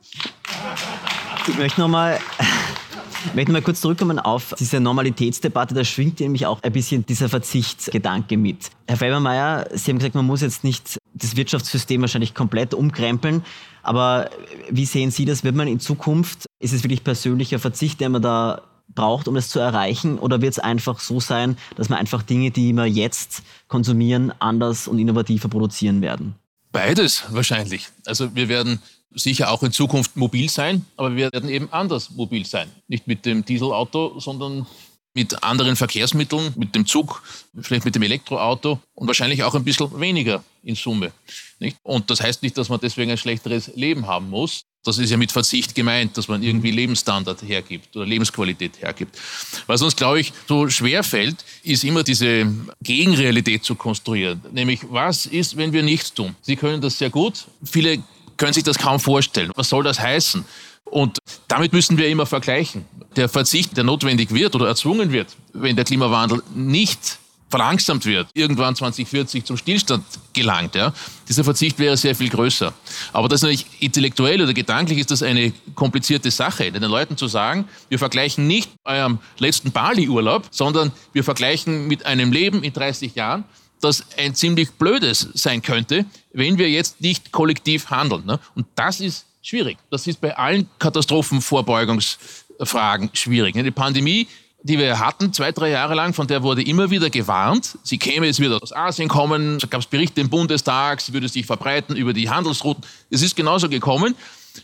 Ich möchte nochmal möchte mal kurz zurückkommen auf diese Normalitätsdebatte. Da schwingt nämlich auch ein bisschen dieser Verzichtsgedanke mit. Herr Felbermeier, Sie haben gesagt, man muss jetzt nicht das Wirtschaftssystem wahrscheinlich komplett umkrempeln. Aber wie sehen Sie das? Wird man in Zukunft, ist es wirklich persönlicher Verzicht, der man da braucht, um das zu erreichen? Oder wird es einfach so sein, dass man einfach Dinge, die wir jetzt konsumieren, anders und innovativer produzieren werden? Beides wahrscheinlich. Also wir werden sicher auch in Zukunft mobil sein, aber wir werden eben anders mobil sein. Nicht mit dem Dieselauto, sondern mit anderen Verkehrsmitteln, mit dem Zug, vielleicht mit dem Elektroauto und wahrscheinlich auch ein bisschen weniger in Summe. Nicht? Und das heißt nicht, dass man deswegen ein schlechteres Leben haben muss. Das ist ja mit Verzicht gemeint, dass man irgendwie Lebensstandard hergibt oder Lebensqualität hergibt. Was uns, glaube ich, so schwer fällt, ist immer diese Gegenrealität zu konstruieren. Nämlich, was ist, wenn wir nichts tun? Sie können das sehr gut. Viele können sich das kaum vorstellen. Was soll das heißen? Und damit müssen wir immer vergleichen. Der Verzicht, der notwendig wird oder erzwungen wird, wenn der Klimawandel nicht verlangsamt wird, irgendwann 2040 zum Stillstand gelangt, ja, dieser Verzicht wäre sehr viel größer. Aber das ist natürlich intellektuell oder gedanklich ist das eine komplizierte Sache, den Leuten zu sagen, wir vergleichen nicht eurem letzten Bali-Urlaub, sondern wir vergleichen mit einem Leben in 30 Jahren, das ein ziemlich blödes sein könnte, wenn wir jetzt nicht kollektiv handeln. Ne? Und das ist schwierig. Das ist bei allen Katastrophenvorbeugungsfragen schwierig. Ne? Die Pandemie, die wir hatten, zwei, drei Jahre lang, von der wurde immer wieder gewarnt. Sie käme jetzt wieder aus Asien kommen. Da gab es Berichte im Bundestag, sie würde sich verbreiten über die Handelsrouten. Es ist genauso gekommen.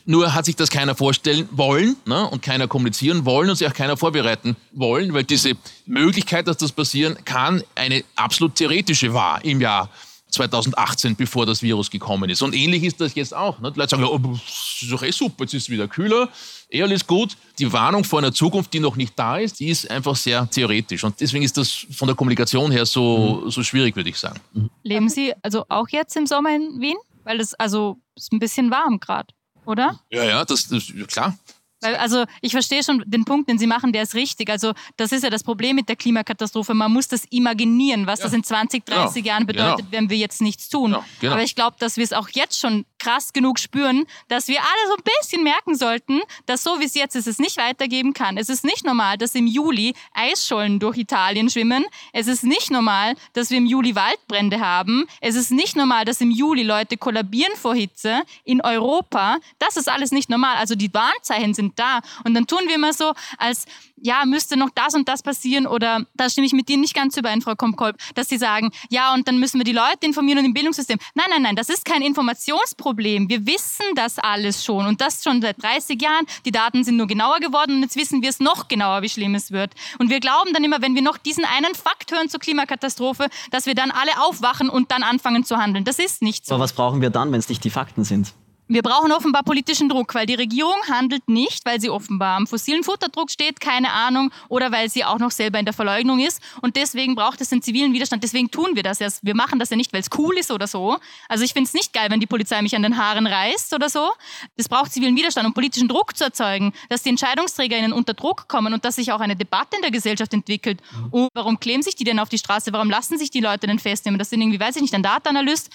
Nur hat sich das keiner vorstellen wollen ne, und keiner kommunizieren wollen und sich auch keiner vorbereiten wollen, weil diese Möglichkeit, dass das passieren kann, eine absolut theoretische war im Jahr 2018, bevor das Virus gekommen ist. Und ähnlich ist das jetzt auch. Ne? Die Leute sagen, oh, das ist doch eh super, jetzt ist es wieder kühler, eh alles gut. Die Warnung vor einer Zukunft, die noch nicht da ist, die ist einfach sehr theoretisch. Und deswegen ist das von der Kommunikation her so, mhm. so schwierig, würde ich sagen. Leben Sie also auch jetzt im Sommer in Wien? Weil es also ist ein bisschen warm gerade oder? Ja, ja, das, ist klar. Weil, also ich verstehe schon den Punkt, den Sie machen, der ist richtig. Also das ist ja das Problem mit der Klimakatastrophe. Man muss das imaginieren, was ja. das in 20, 30 genau. Jahren bedeutet, genau. wenn wir jetzt nichts tun. Ja, genau. Aber ich glaube, dass wir es auch jetzt schon krass genug spüren, dass wir alle so ein bisschen merken sollten, dass so wie es jetzt ist, es nicht weitergeben kann. Es ist nicht normal, dass im Juli Eisschollen durch Italien schwimmen. Es ist nicht normal, dass wir im Juli Waldbrände haben. Es ist nicht normal, dass im Juli Leute kollabieren vor Hitze in Europa. Das ist alles nicht normal. Also die Warnzeichen sind da. Und dann tun wir immer so, als ja, müsste noch das und das passieren oder da stimme ich mit dir nicht ganz überein, Frau Kompkolb, dass Sie sagen, ja, und dann müssen wir die Leute informieren und im Bildungssystem. Nein, nein, nein, das ist kein Informationsproblem. Wir wissen das alles schon und das schon seit 30 Jahren. Die Daten sind nur genauer geworden und jetzt wissen wir es noch genauer, wie schlimm es wird. Und wir glauben dann immer, wenn wir noch diesen einen Fakt hören zur Klimakatastrophe, dass wir dann alle aufwachen und dann anfangen zu handeln. Das ist nicht so. Aber was brauchen wir dann, wenn es nicht die Fakten sind? Wir brauchen offenbar politischen Druck, weil die Regierung handelt nicht, weil sie offenbar am fossilen Futterdruck steht, keine Ahnung, oder weil sie auch noch selber in der Verleugnung ist. Und deswegen braucht es den zivilen Widerstand. Deswegen tun wir das ja. Wir machen das ja nicht, weil es cool ist oder so. Also ich finde es nicht geil, wenn die Polizei mich an den Haaren reißt oder so. Es braucht zivilen Widerstand, um politischen Druck zu erzeugen, dass die EntscheidungsträgerInnen unter Druck kommen und dass sich auch eine Debatte in der Gesellschaft entwickelt. Und warum kleben sich die denn auf die Straße? Warum lassen sich die Leute denn festnehmen? Das sind irgendwie, weiß ich nicht, ein Data-Analyst,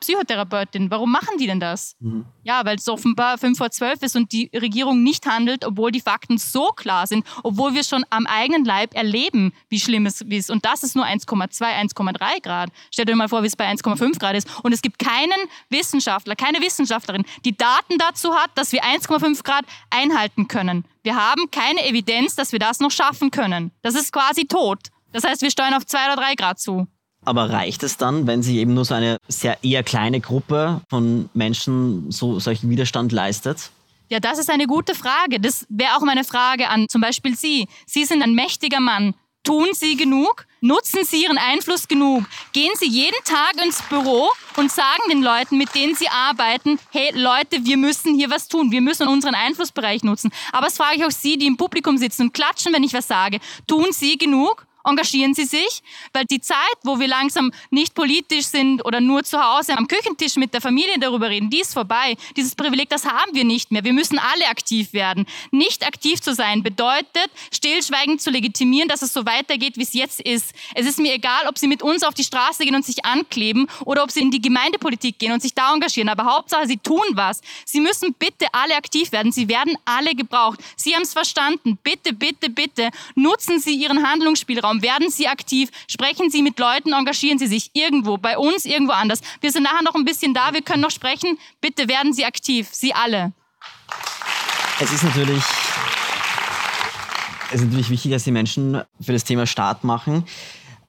Psychotherapeutin. Warum machen die denn das? Mhm. Ja, weil es offenbar 5 vor 12 ist und die Regierung nicht handelt, obwohl die Fakten so klar sind, obwohl wir schon am eigenen Leib erleben, wie schlimm es ist. Und das ist nur 1,2, 1,3 Grad. Stellt euch mal vor, wie es bei 1,5 Grad ist. Und es gibt keinen Wissenschaftler, keine Wissenschaftlerin, die Daten dazu hat, dass wir 1,5 Grad einhalten können. Wir haben keine Evidenz, dass wir das noch schaffen können. Das ist quasi tot. Das heißt, wir steuern auf 2 oder 3 Grad zu. Aber reicht es dann, wenn sich eben nur so eine sehr eher kleine Gruppe von Menschen so solchen Widerstand leistet? Ja, das ist eine gute Frage. Das wäre auch meine Frage an zum Beispiel Sie. Sie sind ein mächtiger Mann. Tun Sie genug? Nutzen Sie Ihren Einfluss genug? Gehen Sie jeden Tag ins Büro und sagen den Leuten, mit denen Sie arbeiten, hey Leute, wir müssen hier was tun. Wir müssen unseren Einflussbereich nutzen. Aber das frage ich auch Sie, die im Publikum sitzen und klatschen, wenn ich was sage. Tun Sie genug? Engagieren Sie sich, weil die Zeit, wo wir langsam nicht politisch sind oder nur zu Hause am Küchentisch mit der Familie darüber reden, die ist vorbei. Dieses Privileg, das haben wir nicht mehr. Wir müssen alle aktiv werden. Nicht aktiv zu sein bedeutet, stillschweigend zu legitimieren, dass es so weitergeht, wie es jetzt ist. Es ist mir egal, ob Sie mit uns auf die Straße gehen und sich ankleben oder ob Sie in die Gemeindepolitik gehen und sich da engagieren. Aber Hauptsache, Sie tun was. Sie müssen bitte alle aktiv werden. Sie werden alle gebraucht. Sie haben es verstanden. Bitte, bitte, bitte nutzen Sie Ihren Handlungsspielraum Werden Sie aktiv, sprechen Sie mit Leuten, engagieren Sie sich irgendwo, bei uns, irgendwo anders. Wir sind nachher noch ein bisschen da, wir können noch sprechen. Bitte werden Sie aktiv, Sie alle. Es ist natürlich, es ist natürlich wichtig, dass die Menschen für das Thema Start machen.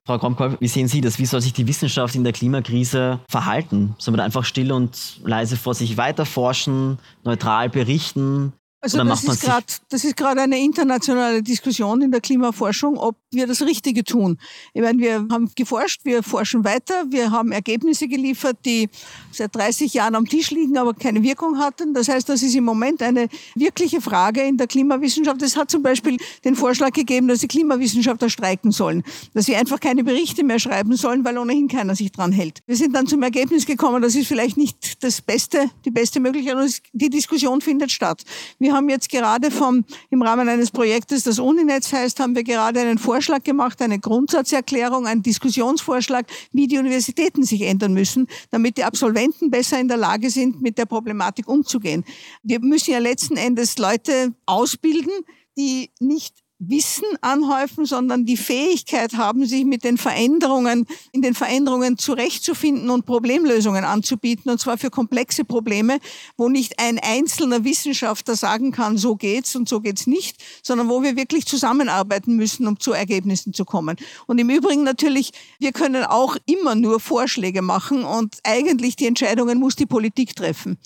Frau Kromkolb, wie sehen Sie das? Wie soll sich die Wissenschaft in der Klimakrise verhalten? Soll man einfach still und leise vor sich weiter forschen, neutral berichten? Also das ist, grad, das ist gerade eine internationale Diskussion in der Klimaforschung, ob wir das Richtige tun. Ich meine, wir haben geforscht, wir forschen weiter, wir haben Ergebnisse geliefert, die seit 30 Jahren am Tisch liegen, aber keine Wirkung hatten. Das heißt, das ist im Moment eine wirkliche Frage in der Klimawissenschaft. Es hat zum Beispiel den Vorschlag gegeben, dass die Klimawissenschaftler streiken sollen, dass sie einfach keine Berichte mehr schreiben sollen, weil ohnehin keiner sich dran hält. Wir sind dann zum Ergebnis gekommen, das ist vielleicht nicht das Beste, die beste Möglichkeit, die Diskussion findet statt. Wir wir haben jetzt gerade vom, im Rahmen eines Projektes, das Uninetz heißt, haben wir gerade einen Vorschlag gemacht, eine Grundsatzerklärung, einen Diskussionsvorschlag, wie die Universitäten sich ändern müssen, damit die Absolventen besser in der Lage sind, mit der Problematik umzugehen. Wir müssen ja letzten Endes Leute ausbilden, die nicht Wissen anhäufen, sondern die Fähigkeit haben, sich mit den Veränderungen, in den Veränderungen zurechtzufinden und Problemlösungen anzubieten, und zwar für komplexe Probleme, wo nicht ein einzelner Wissenschaftler sagen kann, so geht's und so geht's nicht, sondern wo wir wirklich zusammenarbeiten müssen, um zu Ergebnissen zu kommen. Und im Übrigen natürlich, wir können auch immer nur Vorschläge machen und eigentlich die Entscheidungen muss die Politik treffen.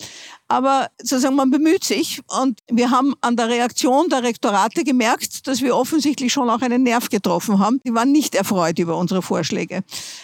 Aber sozusagen, man bemüht sich und wir haben an der Reaktion der Rektorate gemerkt, dass wir offensichtlich schon auch einen Nerv getroffen haben. Die waren nicht erfreut über unsere Vorschläge.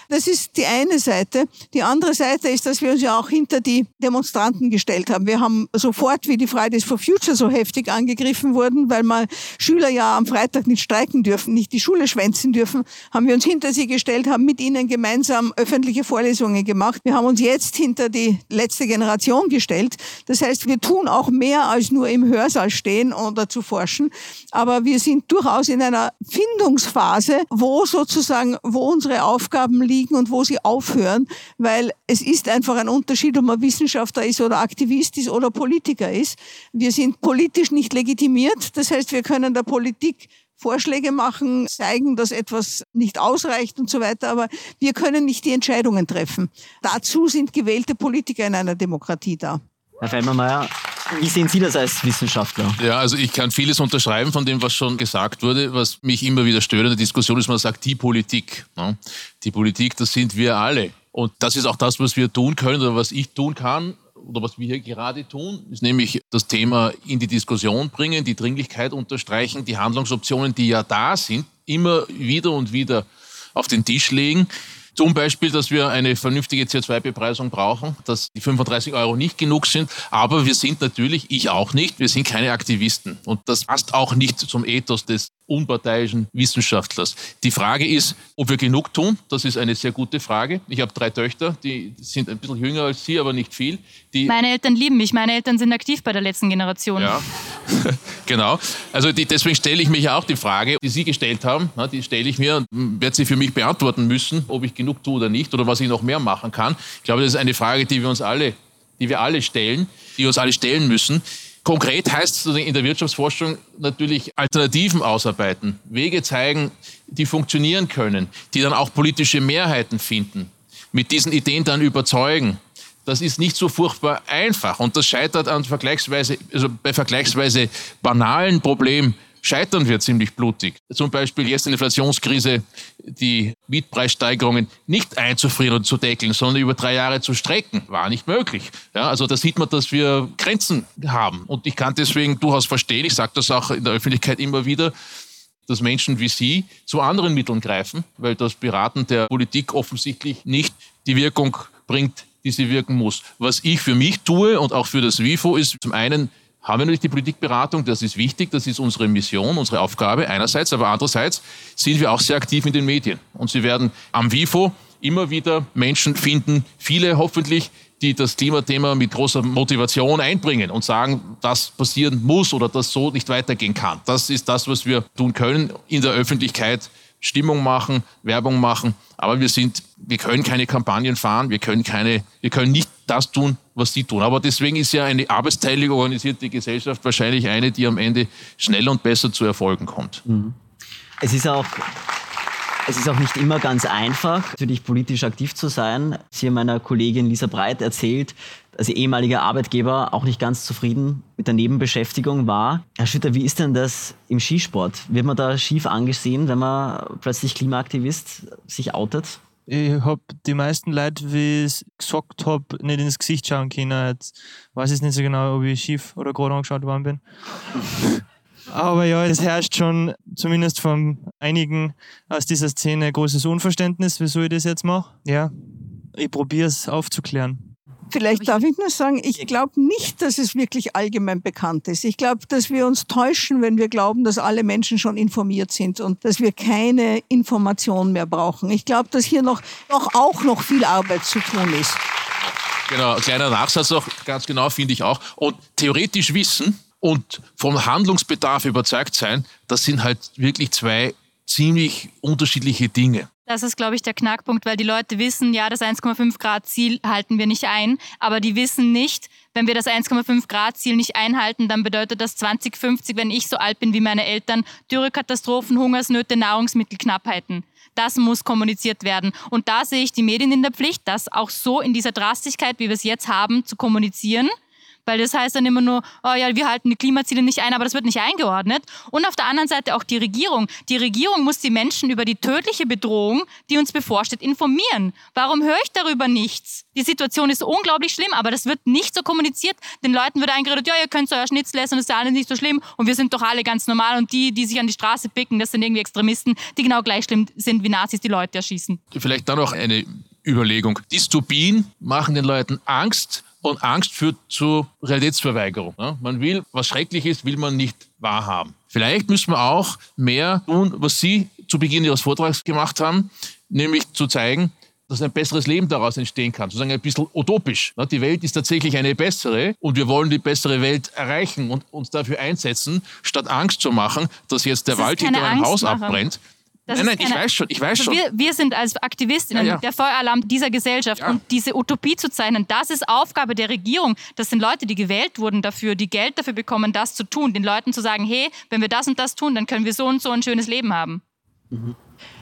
Das ist die eine Seite. Die andere Seite ist, dass wir uns ja auch hinter die Demonstranten gestellt haben. Wir haben sofort, wie die Fridays for Future so heftig angegriffen wurden, weil mal Schüler ja am Freitag nicht streiken dürfen, nicht die Schule schwänzen dürfen, haben wir uns hinter sie gestellt, haben mit ihnen gemeinsam öffentliche Vorlesungen gemacht. Wir haben uns jetzt hinter die letzte Generation gestellt, das heißt, wir tun auch mehr als nur im Hörsaal stehen oder zu forschen. Aber wir sind durchaus in einer Findungsphase, wo sozusagen, wo unsere Aufgaben liegen und wo sie aufhören, weil es ist einfach ein Unterschied, ob man Wissenschaftler ist oder Aktivist ist oder Politiker ist. Wir sind politisch nicht legitimiert. Das heißt, wir können der Politik Vorschläge machen, zeigen, dass etwas nicht ausreicht und so weiter, aber wir können nicht die Entscheidungen treffen. Dazu sind gewählte Politiker in einer Demokratie da. Herr Fellmermeier, Wie sehen Sie das als Wissenschaftler? Ja, also ich kann vieles unterschreiben von dem, was schon gesagt wurde. Was mich immer wieder stört in der Diskussion ist, man sagt, die Politik. Ne? Die Politik, das sind wir alle. Und das ist auch das, was wir tun können oder was ich tun kann oder was wir hier gerade tun, ist nämlich das Thema in die Diskussion bringen, die Dringlichkeit unterstreichen, die Handlungsoptionen, die ja da sind, immer wieder und wieder auf den Tisch legen. Zum Beispiel, dass wir eine vernünftige CO2-Bepreisung brauchen, dass die 35 Euro nicht genug sind. Aber wir sind natürlich, ich auch nicht, wir sind keine Aktivisten. Und das passt auch nicht zum Ethos des unparteiischen Wissenschaftlers. Die Frage ist, ob wir genug tun. Das ist eine sehr gute Frage. Ich habe drei Töchter, die sind ein bisschen jünger als Sie, aber nicht viel. Die Meine Eltern lieben mich. Meine Eltern sind aktiv bei der letzten Generation. Ja, genau. Also die, deswegen stelle ich mich auch die Frage, die Sie gestellt haben, die stelle ich mir und werde sie für mich beantworten müssen, ob ich genug tue oder nicht oder was ich noch mehr machen kann. Ich glaube, das ist eine Frage, die wir uns alle, die wir alle stellen, die wir uns alle stellen müssen. Konkret heißt es in der Wirtschaftsforschung natürlich Alternativen ausarbeiten, Wege zeigen, die funktionieren können, die dann auch politische Mehrheiten finden, mit diesen Ideen dann überzeugen. Das ist nicht so furchtbar einfach und das scheitert an vergleichsweise, also bei vergleichsweise banalen Problemen scheitern wir ziemlich blutig. Zum Beispiel jetzt in der Inflationskrise die Mietpreissteigerungen nicht einzufrieren und zu deckeln, sondern über drei Jahre zu strecken, war nicht möglich. Ja, also da sieht man, dass wir Grenzen haben. Und ich kann deswegen durchaus verstehen, ich sage das auch in der Öffentlichkeit immer wieder, dass Menschen wie Sie zu anderen Mitteln greifen, weil das Beraten der Politik offensichtlich nicht die Wirkung bringt, die sie wirken muss. Was ich für mich tue und auch für das WIFO ist zum einen haben wir natürlich die Politikberatung, das ist wichtig, das ist unsere Mission, unsere Aufgabe einerseits, aber andererseits sind wir auch sehr aktiv in den Medien. Und Sie werden am WIFO immer wieder Menschen finden, viele hoffentlich, die das Klimathema mit großer Motivation einbringen und sagen, das passieren muss oder das so nicht weitergehen kann. Das ist das, was wir tun können in der Öffentlichkeit Stimmung machen, Werbung machen, aber wir sind, wir können keine Kampagnen fahren, wir können keine, wir können nicht das tun, was sie tun. Aber deswegen ist ja eine arbeitsteilig organisierte Gesellschaft wahrscheinlich eine, die am Ende schneller und besser zu Erfolgen kommt. Mhm. Es ist auch es ist auch nicht immer ganz einfach, natürlich politisch aktiv zu sein. Sie haben meiner Kollegin Lisa Breit erzählt, als ehemaliger Arbeitgeber auch nicht ganz zufrieden mit der Nebenbeschäftigung war. Herr Schütter, wie ist denn das im Skisport? Wird man da schief angesehen, wenn man plötzlich Klimaaktivist sich outet? Ich habe die meisten Leute, wie ich gesagt habe, nicht ins Gesicht schauen können. Jetzt weiß ich nicht so genau, ob ich schief oder gerade angeschaut worden bin. Aber ja, es herrscht schon zumindest von einigen aus dieser Szene großes Unverständnis, wieso ich das jetzt mache. Ja, ich probiere es aufzuklären. Vielleicht darf ich nur sagen, ich glaube nicht, dass es wirklich allgemein bekannt ist. Ich glaube, dass wir uns täuschen, wenn wir glauben, dass alle Menschen schon informiert sind und dass wir keine Information mehr brauchen. Ich glaube, dass hier noch, noch auch noch viel Arbeit zu tun ist. Genau, kleiner Nachsatz auch, ganz genau finde ich auch. Und theoretisch wissen und vom Handlungsbedarf überzeugt sein, das sind halt wirklich zwei ziemlich unterschiedliche Dinge. Das ist, glaube ich, der Knackpunkt, weil die Leute wissen, ja, das 1,5 Grad Ziel halten wir nicht ein, aber die wissen nicht, wenn wir das 1,5 Grad Ziel nicht einhalten, dann bedeutet das 2050, wenn ich so alt bin wie meine Eltern, Dürrekatastrophen, Hungersnöte, Nahrungsmittelknappheiten. Das muss kommuniziert werden. Und da sehe ich die Medien in der Pflicht, das auch so in dieser Drastigkeit, wie wir es jetzt haben, zu kommunizieren weil das heißt dann immer nur, oh ja, wir halten die Klimaziele nicht ein, aber das wird nicht eingeordnet. Und auf der anderen Seite auch die Regierung. Die Regierung muss die Menschen über die tödliche Bedrohung, die uns bevorsteht, informieren. Warum höre ich darüber nichts? Die Situation ist unglaublich schlimm, aber das wird nicht so kommuniziert. Den Leuten wird eingeredet, ja, ihr könnt euer Schnitzel essen das ist ja alles nicht so schlimm und wir sind doch alle ganz normal und die, die sich an die Straße picken, das sind irgendwie Extremisten, die genau gleich schlimm sind wie Nazis, die Leute erschießen. Vielleicht dann noch eine Überlegung. Dystopien machen den Leuten Angst und Angst führt zu Realitätsverweigerung. Man will, was schrecklich ist, will man nicht wahrhaben. Vielleicht müssen wir auch mehr tun, was Sie zu Beginn Ihres Vortrags gemacht haben, nämlich zu zeigen, dass ein besseres Leben daraus entstehen kann. Sozusagen ein bisschen utopisch. Die Welt ist tatsächlich eine bessere und wir wollen die bessere Welt erreichen und uns dafür einsetzen, statt Angst zu machen, dass jetzt der Wald hinter einem Haus abbrennt. Das nein, nein, keine, ich weiß schon, ich weiß also schon. Wir, wir sind als Aktivistinnen Ja, ja. der Feueralarm dieser Gesellschaft Ja. und diese Utopie zu zeichnen, das ist Aufgabe der Regierung. Das sind Leute, die gewählt wurden dafür, die Geld dafür bekommen, das zu tun. Den Leuten zu sagen, hey, wenn wir das und das tun, dann können wir so und so ein schönes Leben haben.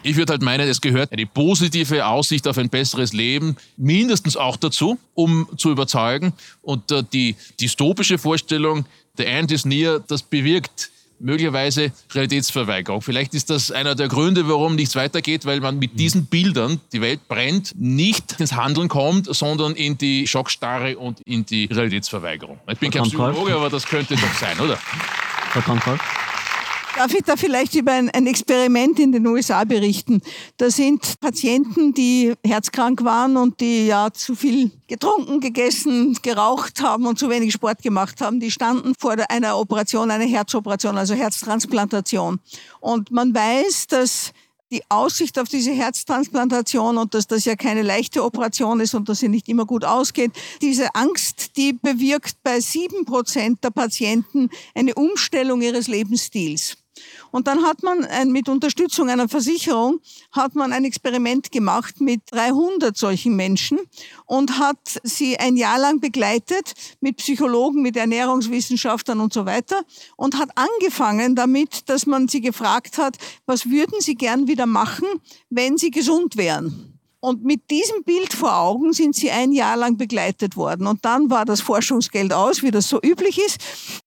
Ich würde halt meinen, es gehört eine positive Aussicht auf ein besseres Leben mindestens auch dazu, um zu überzeugen. Und äh, die dystopische Vorstellung, the end is near, das bewirkt möglicherweise Realitätsverweigerung. Vielleicht ist das einer der Gründe, warum nichts weitergeht, weil man mit diesen Bildern, die Welt brennt, nicht ins Handeln kommt, sondern in die Schockstarre und in die Realitätsverweigerung. Ich bin kein Psychologe, aber das könnte doch sein, oder? Frau Konkolb? Darf ich da vielleicht über ein, Experiment in den USA berichten? Da sind Patienten, die herzkrank waren und die ja zu viel getrunken, gegessen, geraucht haben und zu wenig Sport gemacht haben, die standen vor einer Operation, einer Herzoperation, also Herztransplantation. Und man weiß, dass die Aussicht auf diese Herztransplantation und dass das ja keine leichte Operation ist und dass sie nicht immer gut ausgeht, diese Angst, die bewirkt bei sieben Prozent der Patienten eine Umstellung ihres Lebensstils. Und dann hat man ein, mit Unterstützung einer Versicherung hat man ein Experiment gemacht mit 300 solchen Menschen und hat sie ein Jahr lang begleitet mit Psychologen, mit Ernährungswissenschaftlern und so weiter und hat angefangen damit, dass man sie gefragt hat, was würden sie gern wieder machen, wenn sie gesund wären? Und mit diesem Bild vor Augen sind sie ein Jahr lang begleitet worden. Und dann war das Forschungsgeld aus, wie das so üblich ist.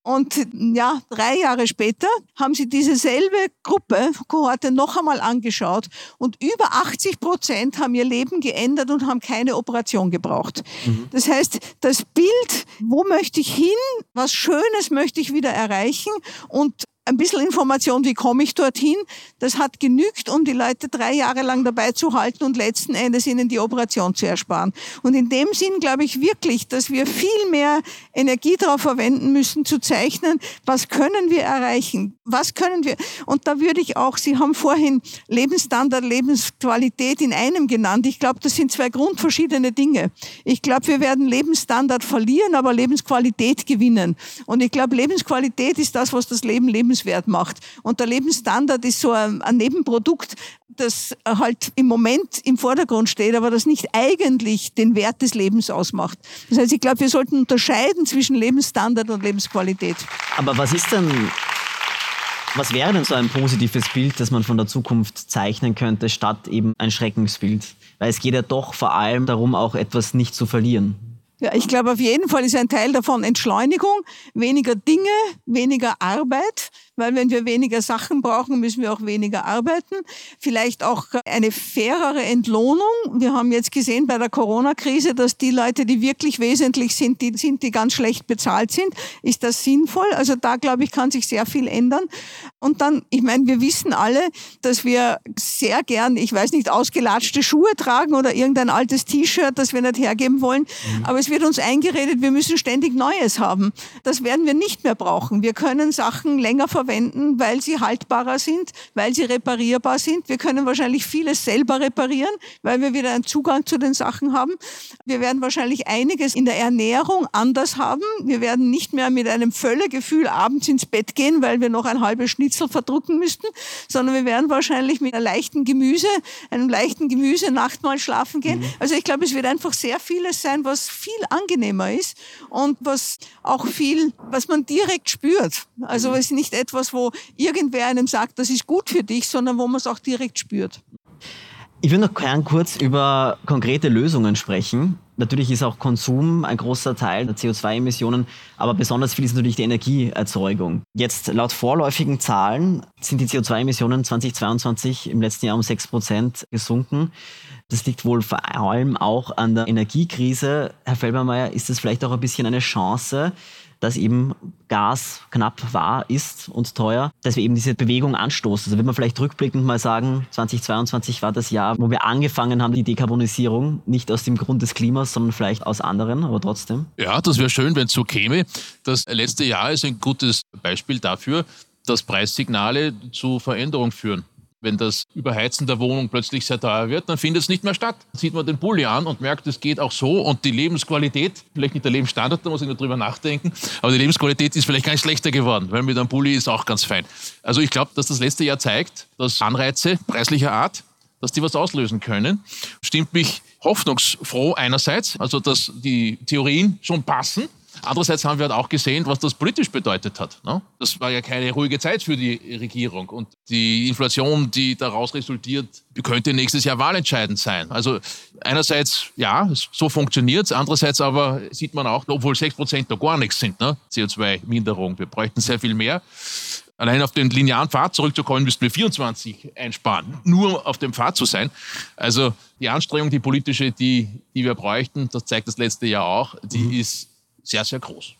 Und ja, drei Jahre später haben sie diese selbe Gruppe, Kohorte, noch einmal angeschaut. Und über 80 Prozent haben ihr Leben geändert und haben keine Operation gebraucht. Mhm. Das heißt, das Bild, wo möchte ich hin, was Schönes möchte ich wieder erreichen und ein bisschen Information, wie komme ich dorthin, das hat genügt, um die Leute drei Jahre lang dabei zu halten und letzten Endes ihnen die Operation zu ersparen. Und in dem Sinn glaube ich wirklich, dass wir viel mehr Energie darauf verwenden müssen, zu zeichnen, was können wir erreichen, was können wir. Und da würde ich auch, Sie haben vorhin Lebensstandard, Lebensqualität in einem genannt. Ich glaube, das sind zwei grundverschiedene Dinge. Ich glaube, wir werden Lebensstandard verlieren, aber Lebensqualität gewinnen. Und ich glaube, Lebensqualität ist das, was das Leben leben lebenswert macht. Und der Lebensstandard ist so ein, ein Nebenprodukt, das halt im Moment im Vordergrund steht, aber das nicht eigentlich den Wert des Lebens ausmacht. Das heißt, ich glaube, wir sollten unterscheiden zwischen Lebensstandard und Lebensqualität. Aber was ist denn was wäre denn so ein positives Bild, das man von der Zukunft zeichnen könnte, statt eben ein Schreckensbild? Weil es geht ja doch vor allem darum, auch etwas nicht zu verlieren. Ja, ich glaube, auf jeden Fall ist ein Teil davon Entschleunigung, weniger Dinge, weniger Arbeit, weil wenn wir weniger Sachen brauchen, müssen wir auch weniger arbeiten. Vielleicht auch eine fairere Entlohnung. Wir haben jetzt gesehen bei der Corona-Krise, dass die Leute, die wirklich wesentlich sind, die sind, die ganz schlecht bezahlt sind. Ist das sinnvoll? Also da, glaube ich, kann sich sehr viel ändern. Und dann, ich meine, wir wissen alle, dass wir sehr gern, ich weiß nicht, ausgelatschte Schuhe tragen oder irgendein altes T-Shirt, das wir nicht hergeben wollen. Mhm. Aber es wird uns eingeredet, wir müssen ständig Neues haben. Das werden wir nicht mehr brauchen. Wir können Sachen länger verwenden verwenden, weil sie haltbarer sind, weil sie reparierbar sind. Wir können wahrscheinlich vieles selber reparieren, weil wir wieder einen Zugang zu den Sachen haben. Wir werden wahrscheinlich einiges in der Ernährung anders haben. Wir werden nicht mehr mit einem Völlegefühl abends ins Bett gehen, weil wir noch ein halbes Schnitzel verdrucken müssten, sondern wir werden wahrscheinlich mit einer leichten Gemüse, einem leichten Gemüse Nachtmahl schlafen gehen. Mhm. Also ich glaube, es wird einfach sehr vieles sein, was viel angenehmer ist und was auch viel, was man direkt spürt. Also mhm. es ist nicht etwas, etwas, wo irgendwer einem sagt, das ist gut für dich, sondern wo man es auch direkt spürt. Ich will noch gern kurz über konkrete Lösungen sprechen. Natürlich ist auch Konsum ein großer Teil der CO2-Emissionen, aber besonders viel ist natürlich die Energieerzeugung. Jetzt laut vorläufigen Zahlen sind die CO2-Emissionen 2022 im letzten Jahr um 6 Prozent gesunken. Das liegt wohl vor allem auch an der Energiekrise. Herr Felbermeier, ist das vielleicht auch ein bisschen eine Chance, dass eben Gas knapp war, ist und teuer, dass wir eben diese Bewegung anstoßen. Also wenn man vielleicht rückblickend mal sagen, 2022 war das Jahr, wo wir angefangen haben, die Dekarbonisierung, nicht aus dem Grund des Klimas, sondern vielleicht aus anderen, aber trotzdem. Ja, das wäre schön, wenn es so käme. Das letzte Jahr ist ein gutes Beispiel dafür, dass Preissignale zu Veränderung führen. Wenn das Überheizen der Wohnung plötzlich sehr teuer wird, dann findet es nicht mehr statt. Dann sieht man den Pulli an und merkt, es geht auch so. Und die Lebensqualität, vielleicht nicht der Lebensstandard, da muss ich nur drüber nachdenken, aber die Lebensqualität ist vielleicht gar nicht schlechter geworden, weil mit einem Pulli ist auch ganz fein. Also ich glaube, dass das letzte Jahr zeigt, dass Anreize preislicher Art, dass die was auslösen können. Stimmt mich hoffnungsfroh einerseits, also dass die Theorien schon passen Andererseits haben wir halt auch gesehen, was das politisch bedeutet hat. Ne? Das war ja keine ruhige Zeit für die Regierung. Und die Inflation, die daraus resultiert, könnte nächstes Jahr wahlentscheidend sein. Also einerseits, ja, so funktioniert es. Andererseits aber sieht man auch, obwohl 6 Prozent da gar nichts sind, ne? CO2-Minderung. Wir bräuchten sehr viel mehr. Allein auf den linearen Pfad zurückzukommen, müssten wir 24 einsparen, nur auf dem Pfad zu sein. Also die Anstrengung, die politische, die, die wir bräuchten, das zeigt das letzte Jahr auch, die mhm. ist sehr, sehr groß.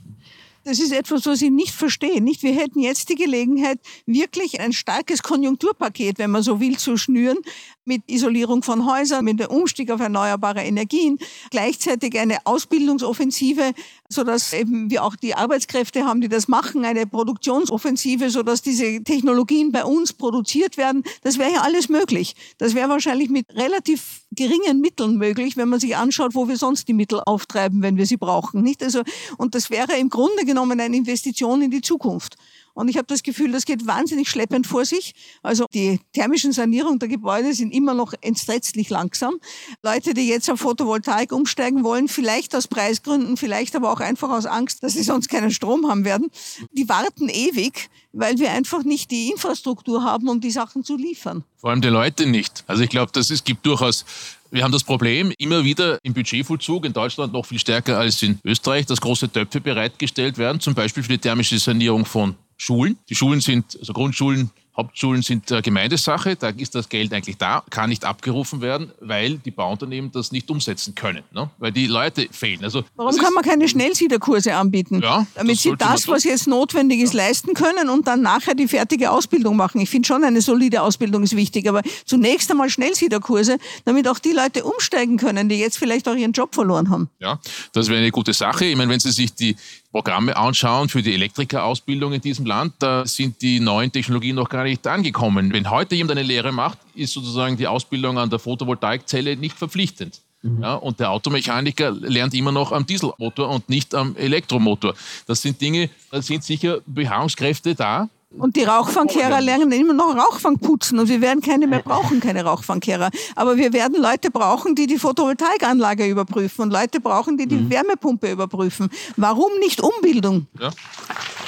Das ist etwas, was ich nicht verstehe. Nicht? Wir hätten jetzt die Gelegenheit, wirklich ein starkes Konjunkturpaket, wenn man so will, zu schnüren, mit Isolierung von Häusern, mit dem Umstieg auf erneuerbare Energien, gleichzeitig eine Ausbildungsoffensive, sodass eben wir auch die Arbeitskräfte haben, die das machen, eine Produktionsoffensive, sodass diese Technologien bei uns produziert werden. Das wäre ja alles möglich. Das wäre wahrscheinlich mit relativ geringen Mitteln möglich, wenn man sich anschaut, wo wir sonst die Mittel auftreiben, wenn wir sie brauchen. Nicht? Also, und das wäre im Grunde genommen eine Investition in die Zukunft. Und ich habe das Gefühl, das geht wahnsinnig schleppend vor sich. Also die thermischen Sanierungen der Gebäude sind immer noch entsetzlich langsam. Leute, die jetzt auf Photovoltaik umsteigen wollen, vielleicht aus Preisgründen, vielleicht aber auch einfach aus Angst, dass sie sonst keinen Strom haben werden, die warten ewig, weil wir einfach nicht die Infrastruktur haben, um die Sachen zu liefern. Vor allem die Leute nicht. Also ich glaube, das es gibt durchaus wir haben das Problem immer wieder im Budgetvollzug in Deutschland noch viel stärker als in Österreich, dass große Töpfe bereitgestellt werden, zum Beispiel für die thermische Sanierung von Schulen. Die Schulen sind, also Grundschulen, Hauptschulen sind äh, Gemeindesache, da ist das Geld eigentlich da, kann nicht abgerufen werden, weil die Bauunternehmen das nicht umsetzen können, ne? weil die Leute fehlen. Also, Warum kann man keine Schnellsiederkurse anbieten? Ja, damit sie das, was jetzt notwendig ist, ja. leisten können und dann nachher die fertige Ausbildung machen. Ich finde schon, eine solide Ausbildung ist wichtig, aber zunächst einmal Schnellsiederkurse, damit auch die Leute umsteigen können, die jetzt vielleicht auch ihren Job verloren haben. Ja, das wäre eine gute Sache. Ich meine, wenn Sie sich die Programme anschauen für die Elektrikerausbildung in diesem Land, da sind die neuen Technologien noch gar nicht angekommen. Wenn heute jemand eine Lehre macht, ist sozusagen die Ausbildung an der Photovoltaikzelle nicht verpflichtend. Mhm. Ja, und der Automechaniker lernt immer noch am Dieselmotor und nicht am Elektromotor. Das sind Dinge, da sind sicher Beharrungskräfte da, und die Rauchfangkehrer lernen immer noch Rauchfang putzen und wir werden keine mehr brauchen, keine Rauchfangkehrer. Aber wir werden Leute brauchen, die die Photovoltaikanlage überprüfen und Leute brauchen, die die mhm. Wärmepumpe überprüfen. Warum nicht Umbildung? Ja.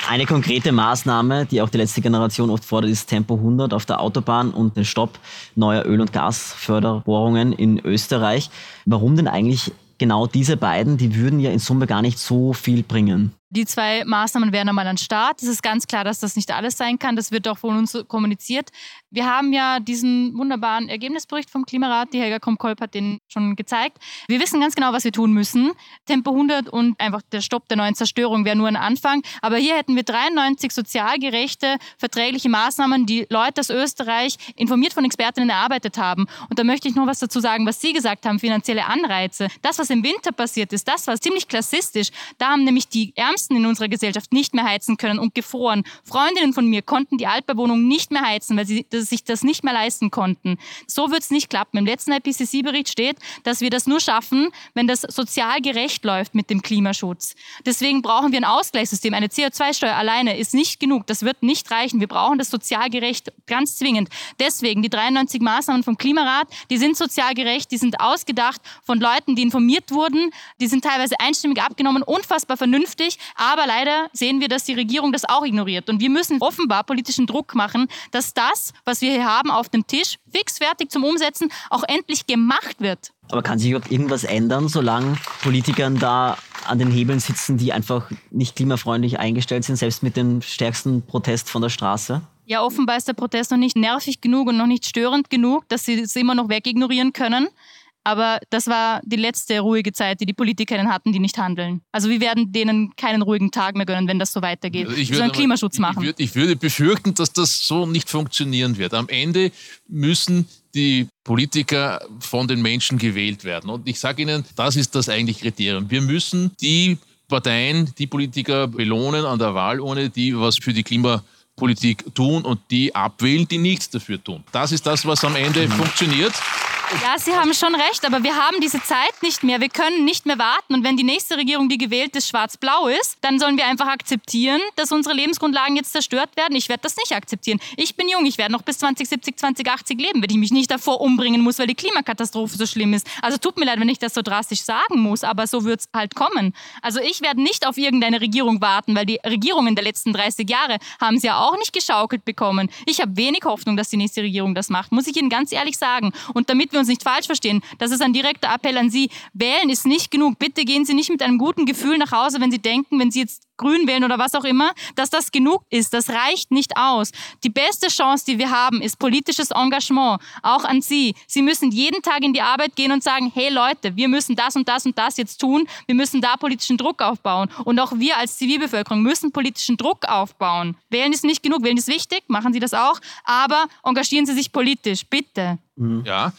Eine konkrete Maßnahme, die auch die letzte Generation oft fordert, ist Tempo 100 auf der Autobahn und den Stopp neuer Öl- und Gasförderbohrungen in Österreich. Warum denn eigentlich genau diese beiden? Die würden ja in Summe gar nicht so viel bringen. Die zwei Maßnahmen wären einmal an Start. Es ist ganz klar, dass das nicht alles sein kann. Das wird auch von uns kommuniziert. Wir haben ja diesen wunderbaren Ergebnisbericht vom Klimarat. Die Helga Krumkolb hat den schon gezeigt. Wir wissen ganz genau, was wir tun müssen. Tempo 100 und einfach der Stopp der neuen Zerstörung wäre nur ein Anfang. Aber hier hätten wir 93 sozial gerechte, verträgliche Maßnahmen, die Leute aus Österreich informiert von Expertinnen erarbeitet haben. Und da möchte ich noch was dazu sagen, was Sie gesagt haben, finanzielle Anreize. Das, was im Winter passiert ist, das war ziemlich klassistisch. Da haben nämlich die Ärmsten in unserer Gesellschaft nicht mehr heizen können und gefroren. Freundinnen von mir konnten die Altbauwohnung nicht mehr heizen, weil sie sich das nicht mehr leisten konnten. So wird es nicht klappen. Im letzten IPCC-Bericht steht, dass wir das nur schaffen, wenn das sozial gerecht läuft mit dem Klimaschutz. Deswegen brauchen wir ein Ausgleichssystem. Eine CO2-Steuer alleine ist nicht genug. Das wird nicht reichen. Wir brauchen das sozial gerecht ganz zwingend. Deswegen die 93 Maßnahmen vom Klimarat, die sind sozial gerecht, die sind ausgedacht von Leuten, die informiert wurden, die sind teilweise einstimmig abgenommen, unfassbar vernünftig. Aber leider sehen wir, dass die Regierung das auch ignoriert. Und wir müssen offenbar politischen Druck machen, dass das, was wir hier haben auf dem Tisch, fix fertig zum Umsetzen, auch endlich gemacht wird. Aber kann sich überhaupt irgendwas ändern, solange Politikern da an den Hebeln sitzen, die einfach nicht klimafreundlich eingestellt sind, selbst mit dem stärksten Protest von der Straße? Ja, offenbar ist der Protest noch nicht nervig genug und noch nicht störend genug, dass sie es immer noch wegignorieren können. Aber das war die letzte ruhige Zeit, die die Politikerinnen hatten, die nicht handeln. Also wir werden denen keinen ruhigen Tag mehr gönnen, wenn das so weitergeht. Also ich würde, Klimaschutz machen. Ich würde, ich würde befürchten, dass das so nicht funktionieren wird. Am Ende müssen die Politiker von den Menschen gewählt werden. Und ich sage Ihnen, das ist das eigentliche Kriterium. Wir müssen die Parteien, die Politiker belohnen an der Wahlurne, die was für die Klimapolitik tun und die abwählen, die nichts dafür tun. Das ist das, was am Ende funktioniert. Ja, Sie haben schon recht, aber wir haben diese Zeit nicht mehr. Wir können nicht mehr warten. Und wenn die nächste Regierung, die gewählt ist, schwarz-blau ist, dann sollen wir einfach akzeptieren, dass unsere Lebensgrundlagen jetzt zerstört werden. Ich werde das nicht akzeptieren. Ich bin jung, ich werde noch bis 2070, 2080 leben, wenn ich mich nicht davor umbringen muss, weil die Klimakatastrophe so schlimm ist. Also tut mir leid, wenn ich das so drastisch sagen muss, aber so wird es halt kommen. Also ich werde nicht auf irgendeine Regierung warten, weil die Regierungen der letzten 30 Jahre haben sie ja auch nicht geschaukelt bekommen. Ich habe wenig Hoffnung, dass die nächste Regierung das macht, muss ich Ihnen ganz ehrlich sagen. Und damit wir uns nicht falsch verstehen, das ist ein direkter Appell an Sie. Wählen ist nicht genug. Bitte gehen Sie nicht mit einem guten Gefühl nach Hause, wenn Sie denken, wenn Sie jetzt Grün wählen oder was auch immer, dass das genug ist. Das reicht nicht aus. Die beste Chance, die wir haben, ist politisches Engagement. Auch an Sie. Sie müssen jeden Tag in die Arbeit gehen und sagen, hey Leute, wir müssen das und das und das jetzt tun. Wir müssen da politischen Druck aufbauen. Und auch wir als Zivilbevölkerung müssen politischen Druck aufbauen. Wählen ist nicht genug. Wählen ist wichtig. Machen Sie das auch. Aber engagieren Sie sich politisch. Bitte. Ja,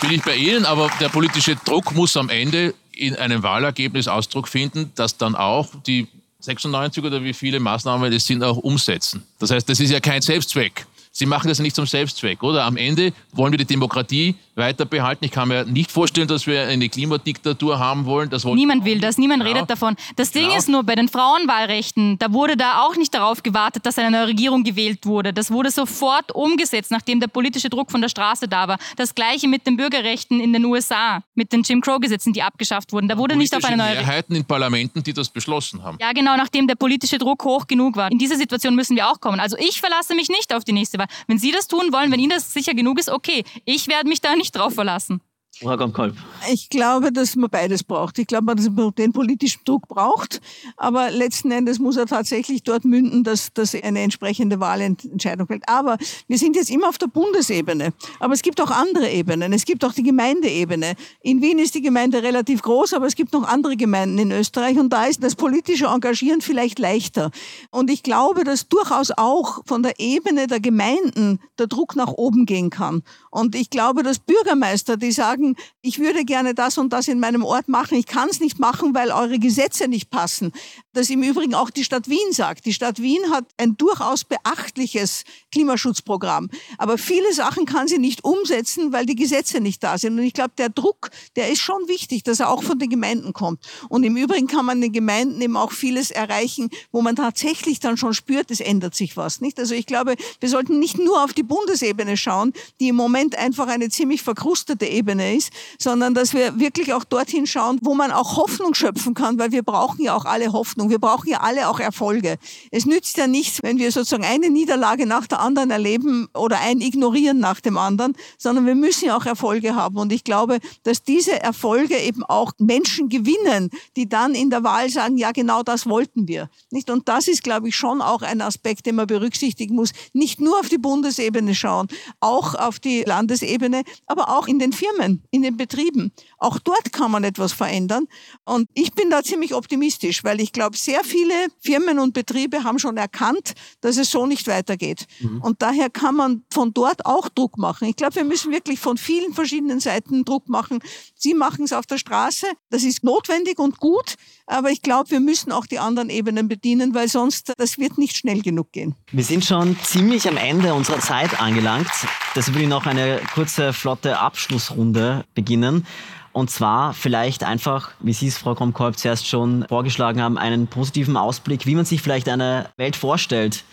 bin ich bei Ihnen, aber der politische Druck muss am Ende in einem Wahlergebnis Ausdruck finden, dass dann auch die 96 oder wie viele Maßnahmen es sind, auch umsetzen. Das heißt, das ist ja kein Selbstzweck. Sie machen das nicht zum Selbstzweck, oder? Am Ende wollen wir die Demokratie weiter behalten. Ich kann mir nicht vorstellen, dass wir eine Klimadiktatur haben wollen. Das niemand will das, niemand redet davon. Das Ding Genau. ist nur bei den Frauenwahlrechten, da wurde da auch nicht darauf gewartet, dass eine neue Regierung gewählt wurde. Das wurde sofort umgesetzt, nachdem der politische Druck von der Straße da war. Das gleiche mit den Bürgerrechten in den USA, mit den Jim Crow-Gesetzen, die abgeschafft wurden. Da wurde nicht auf eine neue Mehrheiten in Parlamenten, die das beschlossen haben. ja, genau, nachdem der politische Druck hoch genug war. In diese Situation müssen wir auch kommen. Also ich verlasse mich nicht auf die nächste Wahl. Wenn Sie das tun wollen, wenn Ihnen das sicher genug ist, okay. Ich werde mich da nicht drauf verlassen. Frau Kolb. Ich glaube, dass man beides braucht. Ich glaube, dass man den politischen Druck braucht, aber letzten Endes muss er tatsächlich dort münden, dass, dass eine entsprechende Wahlentscheidung fällt. Aber wir sind jetzt immer auf der Bundesebene. Aber es gibt auch andere Ebenen. Es gibt auch die Gemeindeebene. In Wien ist die Gemeinde relativ groß, aber es gibt noch andere Gemeinden in Österreich und da ist das politische Engagieren vielleicht leichter. Und ich glaube, dass durchaus auch von der Ebene der Gemeinden der Druck nach oben gehen kann. Und ich glaube, dass Bürgermeister, die sagen, ich würde gerne das und das in meinem Ort machen, ich kann es nicht machen, weil eure Gesetze nicht passen. Das im Übrigen auch die Stadt Wien sagt. Die Stadt Wien hat ein durchaus beachtliches Klimaschutzprogramm. Aber viele Sachen kann sie nicht umsetzen, weil die Gesetze nicht da sind. Und ich glaube, der Druck, der ist schon wichtig, dass er auch von den Gemeinden kommt. Und im Übrigen kann man den Gemeinden eben auch vieles erreichen, wo man tatsächlich dann schon spürt, es ändert sich was. Nicht? Also ich glaube, wir sollten nicht nur auf die Bundesebene schauen, die im Moment einfach eine ziemlich verkrustete Ebene ist, sondern dass wir wirklich auch dorthin schauen, wo man auch Hoffnung schöpfen kann, weil wir brauchen ja auch alle Hoffnung. Wir brauchen ja alle auch Erfolge. Es nützt ja nichts, wenn wir sozusagen eine Niederlage nach der anderen erleben oder ein Ignorieren nach dem anderen, sondern wir müssen ja auch Erfolge haben. Und ich glaube, dass diese Erfolge eben auch Menschen gewinnen, die dann in der Wahl sagen, ja, genau das wollten wir. Nicht? Und das ist, glaube ich, schon auch ein Aspekt, den man berücksichtigen muss. Nicht nur auf die Bundesebene schauen, auch auf die Landesebene, aber auch in den Firmen, in den Betrieben. Auch dort kann man etwas verändern. Und ich bin da ziemlich optimistisch, weil ich glaube, sehr viele Firmen und Betriebe haben schon erkannt, dass es so nicht weitergeht. Mhm. Und daher kann man von dort auch Druck machen. Ich glaube, wir müssen wirklich von vielen verschiedenen Seiten Druck machen. Sie machen es auf der Straße. Das ist notwendig und gut. Aber ich glaube, wir müssen auch die anderen Ebenen bedienen, weil sonst das wird nicht schnell genug gehen. Wir sind schon ziemlich am Ende unserer Zeit angelangt. Deshalb will ich noch eine kurze, flotte Abschlussrunde beginnen. Und zwar vielleicht einfach, wie Sie es, Frau Kromkolb, zuerst schon vorgeschlagen haben, einen positiven Ausblick, wie man sich vielleicht eine Welt vorstellt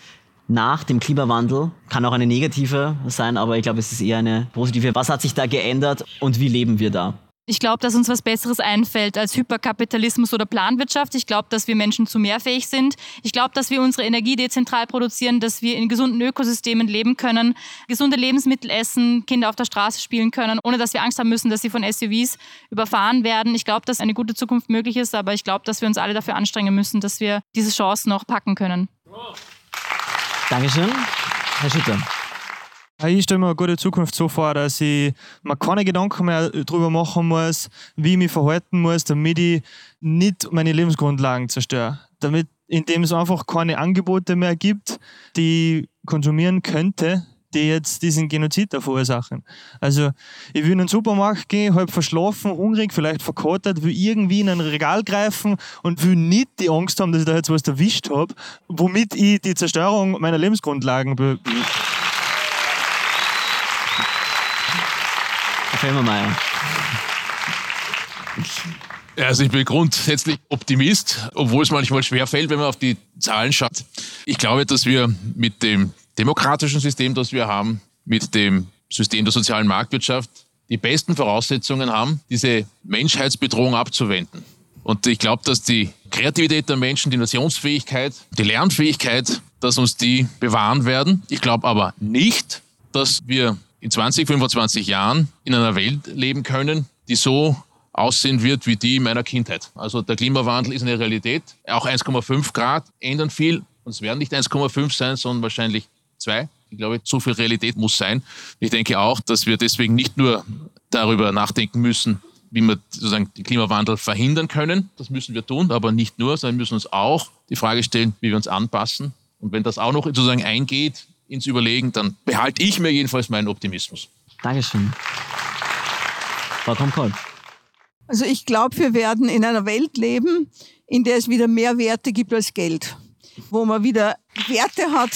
nach dem Klimawandel. Kann auch eine negative sein, aber ich glaube, es ist eher eine positive. Was hat sich da geändert und wie leben wir da? Ich glaube, dass uns was Besseres einfällt als Hyperkapitalismus oder Planwirtschaft. Ich glaube, dass wir Menschen zu mehr fähig sind. Ich glaube, dass wir unsere Energie dezentral produzieren, dass wir in gesunden Ökosystemen leben können, gesunde Lebensmittel essen, Kinder auf der Straße spielen können, ohne dass wir Angst haben müssen, dass sie von SUVs überfahren werden. Ich glaube, dass eine gute Zukunft möglich ist, aber ich glaube, dass wir uns alle dafür anstrengen müssen, dass wir diese Chance noch packen können. Dankeschön. Herr Schütter. Ich stelle mir eine gute Zukunft so vor, dass ich mir keine Gedanken mehr darüber machen muss, wie ich mich verhalten muss, damit ich nicht meine Lebensgrundlagen zerstöre. Damit, indem es einfach keine Angebote mehr gibt, die ich konsumieren könnte, die jetzt diesen Genozid da verursachen. Also, ich will in den Supermarkt gehen, halb verschlafen, hungrig, vielleicht verkatert, will irgendwie in ein Regal greifen und will nicht die Angst haben, dass ich da jetzt was erwischt habe, womit ich die Zerstörung meiner Lebensgrundlagen be Felmermeier. Also ich bin grundsätzlich Optimist, obwohl es manchmal schwer fällt, wenn man auf die Zahlen schaut. Ich glaube, dass wir mit dem demokratischen System, das wir haben, mit dem System der sozialen Marktwirtschaft die besten Voraussetzungen haben, diese Menschheitsbedrohung abzuwenden. Und ich glaube, dass die Kreativität der Menschen, die Nationsfähigkeit, die Lernfähigkeit, dass uns die bewahren werden. Ich glaube aber nicht, dass wir in 20, 25 Jahren in einer Welt leben können, die so aussehen wird wie die meiner Kindheit. Also der Klimawandel ist eine Realität. Auch 1,5 Grad ändern viel. Und es werden nicht 1,5 sein, sondern wahrscheinlich zwei. Ich glaube, so viel Realität muss sein. Ich denke auch, dass wir deswegen nicht nur darüber nachdenken müssen, wie wir sozusagen den Klimawandel verhindern können. Das müssen wir tun, aber nicht nur, sondern wir müssen uns auch die Frage stellen, wie wir uns anpassen. Und wenn das auch noch sozusagen eingeht ins Überlegen, dann behalte ich mir jedenfalls meinen Optimismus. Dankeschön. Frau Tomkoll. Also ich glaube, wir werden in einer Welt leben, in der es wieder mehr Werte gibt als Geld. Wo man wieder Werte hat,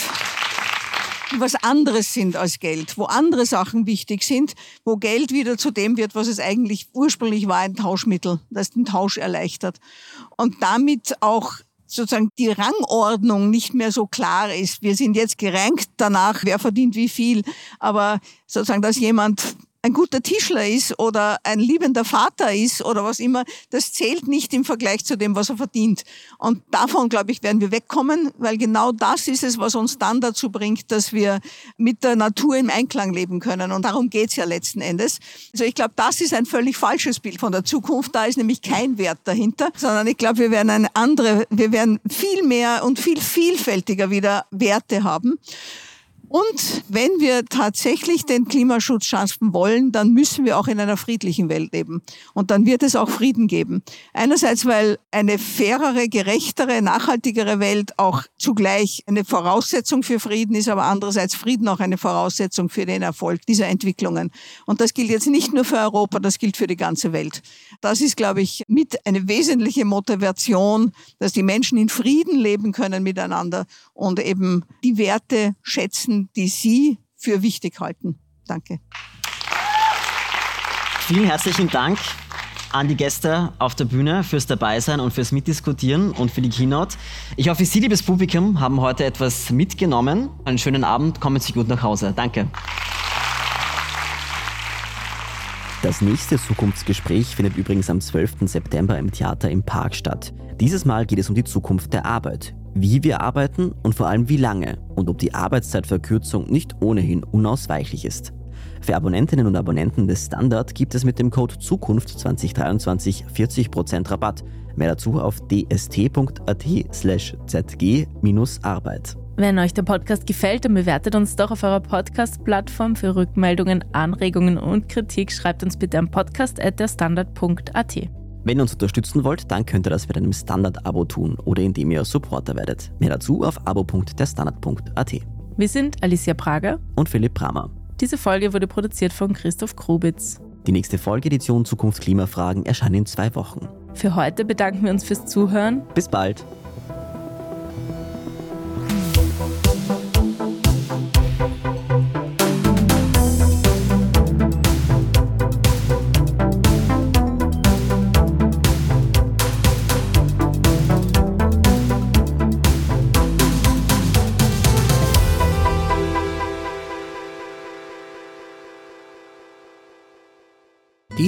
die was anderes sind als Geld, wo andere Sachen wichtig sind, wo Geld wieder zu dem wird, was es eigentlich ursprünglich war, ein Tauschmittel, das den Tausch erleichtert. Und damit auch sozusagen die Rangordnung nicht mehr so klar ist. Wir sind jetzt gerankt danach, wer verdient wie viel, aber sozusagen, dass jemand ein guter Tischler ist oder ein liebender Vater ist oder was immer, das zählt nicht im Vergleich zu dem, was er verdient. Und davon, glaube ich, werden wir wegkommen, weil genau das ist es, was uns dann dazu bringt, dass wir mit der Natur im Einklang leben können. Und darum geht's ja letzten Endes. Also ich glaube, das ist ein völlig falsches Bild von der Zukunft. Da ist nämlich kein Wert dahinter, sondern ich glaube, wir werden eine andere, wir werden viel mehr und viel vielfältiger wieder Werte haben. Und wenn wir tatsächlich den Klimaschutz schaffen wollen, dann müssen wir auch in einer friedlichen Welt leben. Und dann wird es auch Frieden geben. Einerseits, weil eine fairere, gerechtere, nachhaltigere Welt auch zugleich eine Voraussetzung für Frieden ist, aber andererseits Frieden auch eine Voraussetzung für den Erfolg dieser Entwicklungen. Und das gilt jetzt nicht nur für Europa, das gilt für die ganze Welt. Das ist, glaube ich, mit eine wesentliche Motivation, dass die Menschen in Frieden leben können miteinander und eben die Werte schätzen, die Sie für wichtig halten. Danke. Vielen herzlichen Dank an die Gäste auf der Bühne fürs Dabeisein und fürs Mitdiskutieren und für die Keynote. Ich hoffe, Sie, liebes Publikum, haben heute etwas mitgenommen. Einen schönen Abend, kommen Sie gut nach Hause. Danke. Das nächste Zukunftsgespräch findet übrigens am 12. September im Theater im Park statt. Dieses Mal geht es um die Zukunft der Arbeit wie wir arbeiten und vor allem wie lange und ob die Arbeitszeitverkürzung nicht ohnehin unausweichlich ist. Für Abonnentinnen und Abonnenten des Standard gibt es mit dem Code Zukunft 2023 40% Rabatt. Mehr dazu auf dst.at slash zg-arbeit. Wenn euch der Podcast gefällt, dann bewertet uns doch auf eurer Podcast-Plattform für Rückmeldungen, Anregungen und Kritik. Schreibt uns bitte am podcast.derstandard.at. Wenn ihr uns unterstützen wollt, dann könnt ihr das mit einem Standard-Abo tun oder indem ihr Supporter werdet. Mehr dazu auf abo.derstandard.at. Wir sind Alicia Prager und Philipp Bramer. Diese Folge wurde produziert von Christoph Krubitz. Die nächste Folge Edition Zukunft Klimafragen erscheint in zwei Wochen. Für heute bedanken wir uns fürs Zuhören. Bis bald.